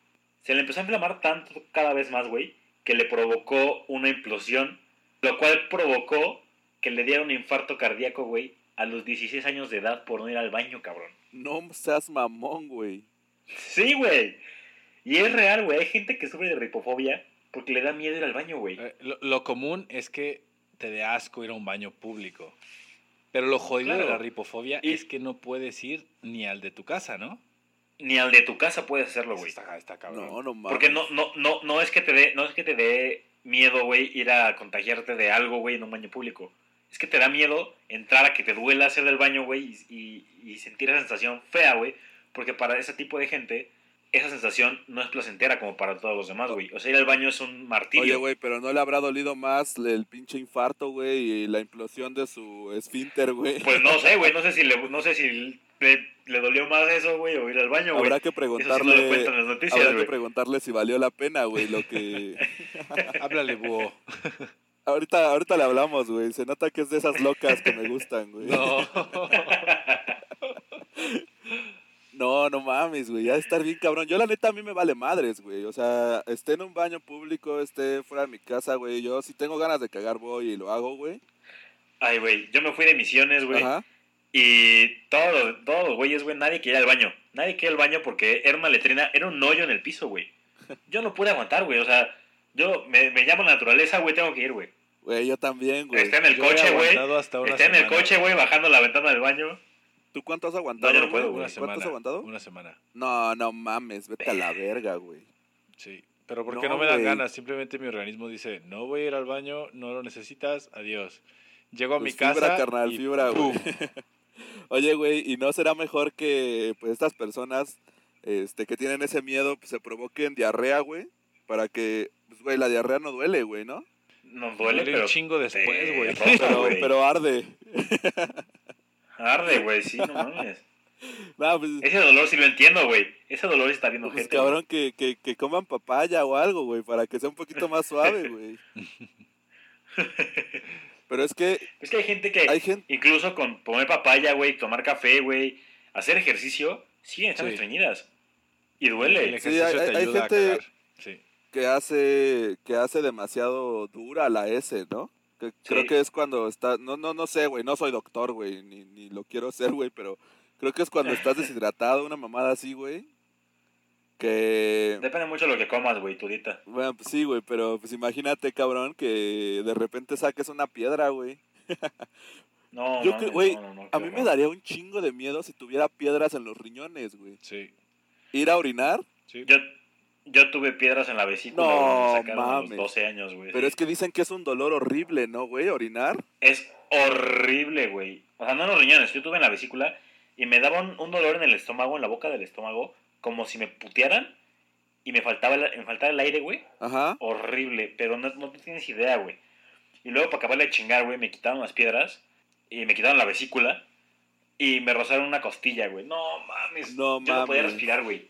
Speaker 1: Se le empezó a inflamar tanto cada vez más, güey, que le provocó una implosión, lo cual provocó que le diera un infarto cardíaco, güey, a los 16 años de edad por no ir al baño, cabrón.
Speaker 2: No seas mamón, güey.
Speaker 1: Sí, güey. Y es real, güey. Hay gente que sufre de ripofobia porque le da miedo ir al baño, güey.
Speaker 3: Eh, lo, lo común es que te dé asco ir a un baño público. Pero lo jodido de la ripofobia
Speaker 1: Y-
Speaker 3: es que no puedes ir ni al de tu casa, ¿no?
Speaker 1: Ni al de tu casa puedes hacerlo, güey.
Speaker 3: Está, está cabrón.
Speaker 2: No, no mames.
Speaker 1: Porque no, no, no, no es que te dé, no es que te dé miedo, güey, ir a contagiarte de algo, güey, en un baño público. Es que te da miedo entrar a que te duela hacer del baño, güey, y, y- y sentir esa sensación fea, güey. Porque para ese tipo de gente, esa sensación no es placentera como para todos los demás, güey. O sea, ir al baño es un martirio.
Speaker 2: Oye, güey, pero no le habrá dolido más el pinche infarto, güey, y la implosión de su esfínter, güey.
Speaker 1: Pues no sé, güey, no sé si le, no sé si le, le dolió más eso, güey, o ir al baño, güey.
Speaker 2: habrá que
Speaker 1: Eso sí no lo
Speaker 2: preguntarle,
Speaker 1: cuentan las noticias,
Speaker 2: habrá que preguntarle si valió la pena, güey, lo que...
Speaker 3: Háblale, búho.
Speaker 2: ahorita, ahorita le hablamos, güey, se nota que es de esas locas que me gustan, güey.
Speaker 3: No.
Speaker 2: No, no mames, güey, ya de estar bien cabrón. Yo la neta a mí me vale madres, güey. O sea, esté en un baño público, esté fuera de mi casa, güey. Yo si tengo ganas de cagar voy y lo hago, güey.
Speaker 1: Ay, güey, yo me fui de misiones, güey.
Speaker 2: Ajá.
Speaker 1: Y todos, los- todos los güeyes, güey, nadie quería ir al baño. Nadie quería ir al baño porque era una letrina, era un hoyo en el piso, güey. Yo no pude aguantar, güey. O sea, yo me, me llamo la naturaleza, güey, tengo que ir, güey.
Speaker 2: Güey, yo también, güey.
Speaker 1: Está en el
Speaker 3: Yo
Speaker 1: coche, güey. Está en el coche, güey, bajando la ventana del baño.
Speaker 2: ¿Tú cuánto has aguantado?
Speaker 1: No, yo no puedo,
Speaker 2: güey?
Speaker 1: güey.
Speaker 3: Una
Speaker 2: ¿Cuánto has
Speaker 3: semana.
Speaker 2: aguantado?
Speaker 3: Una semana.
Speaker 2: No, no mames, vete a la verga, güey.
Speaker 3: Sí. Pero porque
Speaker 2: No,
Speaker 3: no, me dan ganas, simplemente mi organismo dice, no voy a ir al baño, no lo necesitas, adiós. Llego a
Speaker 2: Pues
Speaker 3: mi casa.
Speaker 2: fibra, carnal,
Speaker 3: y
Speaker 2: fibra, güey. Oye, güey, ¿y no será mejor que pues estas personas este, que tienen ese miedo pues, se provoquen diarrea, güey? Para que, pues, güey, la diarrea no duele, güey, ¿no?
Speaker 1: Nos duele,
Speaker 3: Duele
Speaker 1: pero...
Speaker 3: un chingo después, güey.
Speaker 2: Pero,
Speaker 1: güey.
Speaker 2: pero arde.
Speaker 1: Arde, güey, sí, no mames.
Speaker 2: No, pues,
Speaker 1: Ese dolor sí lo entiendo, güey. Ese dolor sí está bien
Speaker 2: pues,
Speaker 1: ojete,
Speaker 2: cabrón, que, que, que coman papaya o algo, güey, para que sea un poquito más suave, güey. Pero es que.
Speaker 1: Es que hay gente que...
Speaker 2: hay gente...
Speaker 1: Incluso con comer papaya, güey, tomar café, güey, hacer ejercicio, siguen estando
Speaker 3: Sí.
Speaker 1: estreñidas. Y
Speaker 3: El
Speaker 1: duele.
Speaker 3: ejercicio
Speaker 2: hay-
Speaker 3: te
Speaker 2: hay
Speaker 3: ayuda
Speaker 2: gente-
Speaker 3: a cagar. Sí.
Speaker 2: que hace que hace demasiado dura la S, ¿no? Que creo que es cuando está no no no sé, güey, no soy doctor, güey, ni, ni lo quiero ser, güey, pero creo que es cuando estás deshidratado, una mamada así, güey. Que
Speaker 1: Depende mucho de lo que comas, güey, turita.
Speaker 2: bueno, pues sí, güey, pero pues imagínate, cabrón, que de repente saques una piedra, güey.
Speaker 1: No,
Speaker 2: Yo
Speaker 1: mames,
Speaker 2: creo- güey,
Speaker 1: no, no, no,
Speaker 2: A mí me daría un chingo de miedo si tuviera piedras en los riñones, güey.
Speaker 3: Sí.
Speaker 2: Ir a orinar,
Speaker 3: sí.
Speaker 1: Yo, yo tuve piedras en la vesícula,
Speaker 2: No,
Speaker 1: me sacaron a los
Speaker 2: mames.
Speaker 1: 12 años, güey.
Speaker 2: pero es que dicen que es un dolor horrible, ¿no, güey? Orinar.
Speaker 1: Es horrible, güey. O sea, no en los riñones, yo tuve en la vesícula y me daba un, un dolor en el estómago, en la boca del estómago, como si me putearan y me faltaba el, me faltaba el aire, güey.
Speaker 2: Ajá.
Speaker 1: Horrible, pero no, no tienes idea, güey. Y luego para acabarle de chingar, güey, me quitaron las piedras y me quitaron la vesícula y me rozaron una costilla, güey. No mames.
Speaker 2: No
Speaker 1: yo no podía
Speaker 2: mames.
Speaker 1: respirar, güey.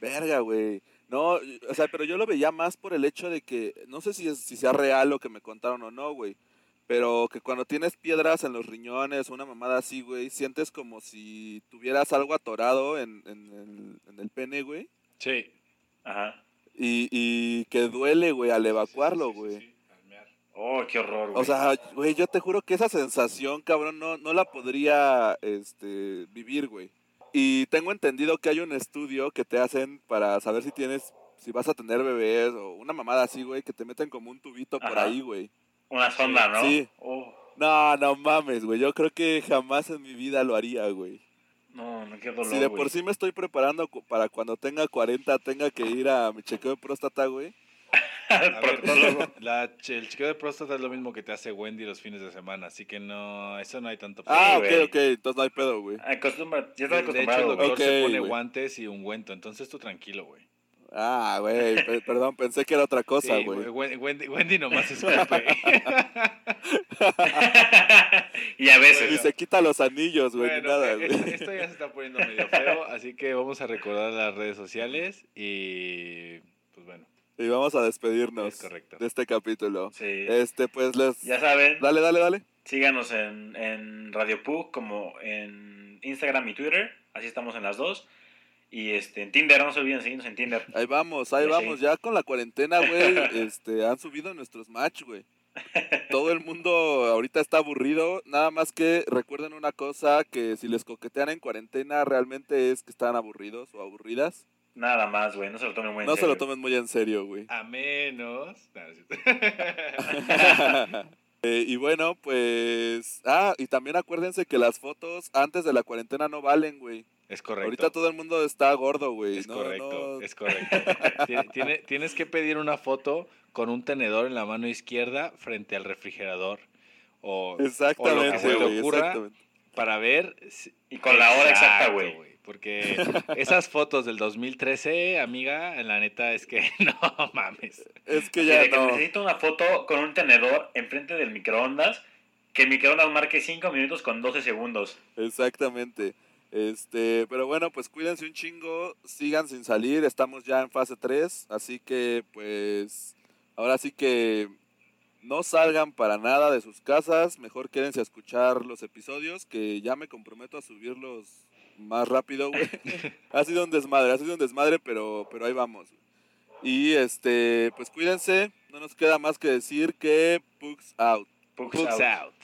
Speaker 2: Verga, güey. No, o sea, pero yo lo veía más por el hecho de que, no sé si, es, si sea real lo que me contaron o no, güey. Pero que cuando tienes piedras en los riñones o una mamada así, güey, sientes como si tuvieras algo atorado en, en el, en el pene, güey.
Speaker 3: Sí.
Speaker 1: Ajá.
Speaker 2: Y, y que duele, güey, al evacuarlo,
Speaker 3: Sí, sí,
Speaker 2: güey.
Speaker 3: sí, sí, al mear.
Speaker 1: Oh, qué horror, güey.
Speaker 2: O sea, güey, yo te juro que esa sensación, cabrón, no, no la podría este, vivir, güey. Y tengo entendido que hay un estudio que te hacen para saber si tienes, si vas a tener bebés o una mamada así, güey, que te meten como un tubito por ahí, güey.
Speaker 1: Una sonda, ¿no?
Speaker 2: Sí.
Speaker 1: Oh,
Speaker 2: No, no mames, güey. Yo creo que jamás en mi vida lo haría, güey.
Speaker 1: no, no, qué dolor,
Speaker 2: Si de por sí me estoy preparando para cuando tenga 40 tenga que ir a mi chequeo de próstata, güey.
Speaker 3: A ver, la el chequeo de próstata es lo mismo que te hace Wendy los fines de semana, así que no, eso no hay tanto
Speaker 2: Ah, ok, ok, entonces no hay pedo, güey.
Speaker 1: Acostumbra, ya estás
Speaker 3: De- de hecho, el
Speaker 1: acostumbrado,
Speaker 3: doctor se pone
Speaker 2: güey.
Speaker 3: guantes y ungüento, entonces tú tranquilo, güey.
Speaker 2: Ah, güey, pe- perdón, pensé que era otra cosa, güey.
Speaker 3: Wen- Wendy, Wendy nomás escupe.
Speaker 1: y a
Speaker 2: Y
Speaker 1: veces.
Speaker 2: se quita los anillos, güey,
Speaker 3: Bueno,
Speaker 2: nada,
Speaker 3: eh,
Speaker 2: güey.
Speaker 3: esto, esto ya se está poniendo medio feo, así que vamos a recordar las redes sociales y pues bueno,
Speaker 2: Y vamos a despedirnos
Speaker 3: es correcto.
Speaker 2: de este capítulo.
Speaker 1: Sí.
Speaker 2: Este, pues les...
Speaker 1: Ya saben,
Speaker 2: Dale, dale, dale.
Speaker 1: síganos en, en Radio Pug como en Instagram y Twitter. Así estamos en las dos. Y este, en Tinder, no se olviden seguirnos en Tinder.
Speaker 2: Ahí vamos, ahí vamos. Ya con la cuarentena, güey, este, han subido nuestros match, güey. Todo el mundo ahorita está aburrido. Nada más que recuerden una cosa, que si les coquetean en cuarentena, realmente es que están aburridos o aburridas.
Speaker 1: Nada más, güey. No se lo tomen muy en
Speaker 2: No se
Speaker 1: serio.
Speaker 2: lo tomen muy en serio, güey.
Speaker 3: A menos...
Speaker 2: Eh, y bueno, pues... Ah, y también acuérdense que las fotos antes de la cuarentena no valen, güey.
Speaker 3: es correcto.
Speaker 2: Ahorita todo el mundo está gordo, güey.
Speaker 3: Es
Speaker 2: No,
Speaker 3: correcto,
Speaker 2: no-
Speaker 3: es correcto. Tiene- tiene- tienes que pedir una foto con un tenedor en la mano izquierda frente al refrigerador. O
Speaker 2: Exactamente,
Speaker 3: se te
Speaker 2: güey,
Speaker 3: ocurra. para ver... si-
Speaker 1: Y con la hora exacta, güey.
Speaker 3: Porque esas fotos del 2013, amiga, la neta es que no mames.
Speaker 2: Es que ya no.
Speaker 1: necesito una foto con un tenedor enfrente del microondas. Que el microondas marque 5 minutos con 12 segundos.
Speaker 2: Exactamente. Este, pero bueno, pues cuídense un chingo, sigan sin salir, estamos ya en fase 3, así que pues ahora sí que no salgan para nada de sus casas, mejor quédense a escuchar los episodios que ya me comprometo a subirlos más rápido, güey. ha sido un desmadre, ha sido un desmadre, pero pero ahí vamos. Y este, pues cuídense, no nos queda más que decir que Pugs out.
Speaker 1: Pugs
Speaker 3: out.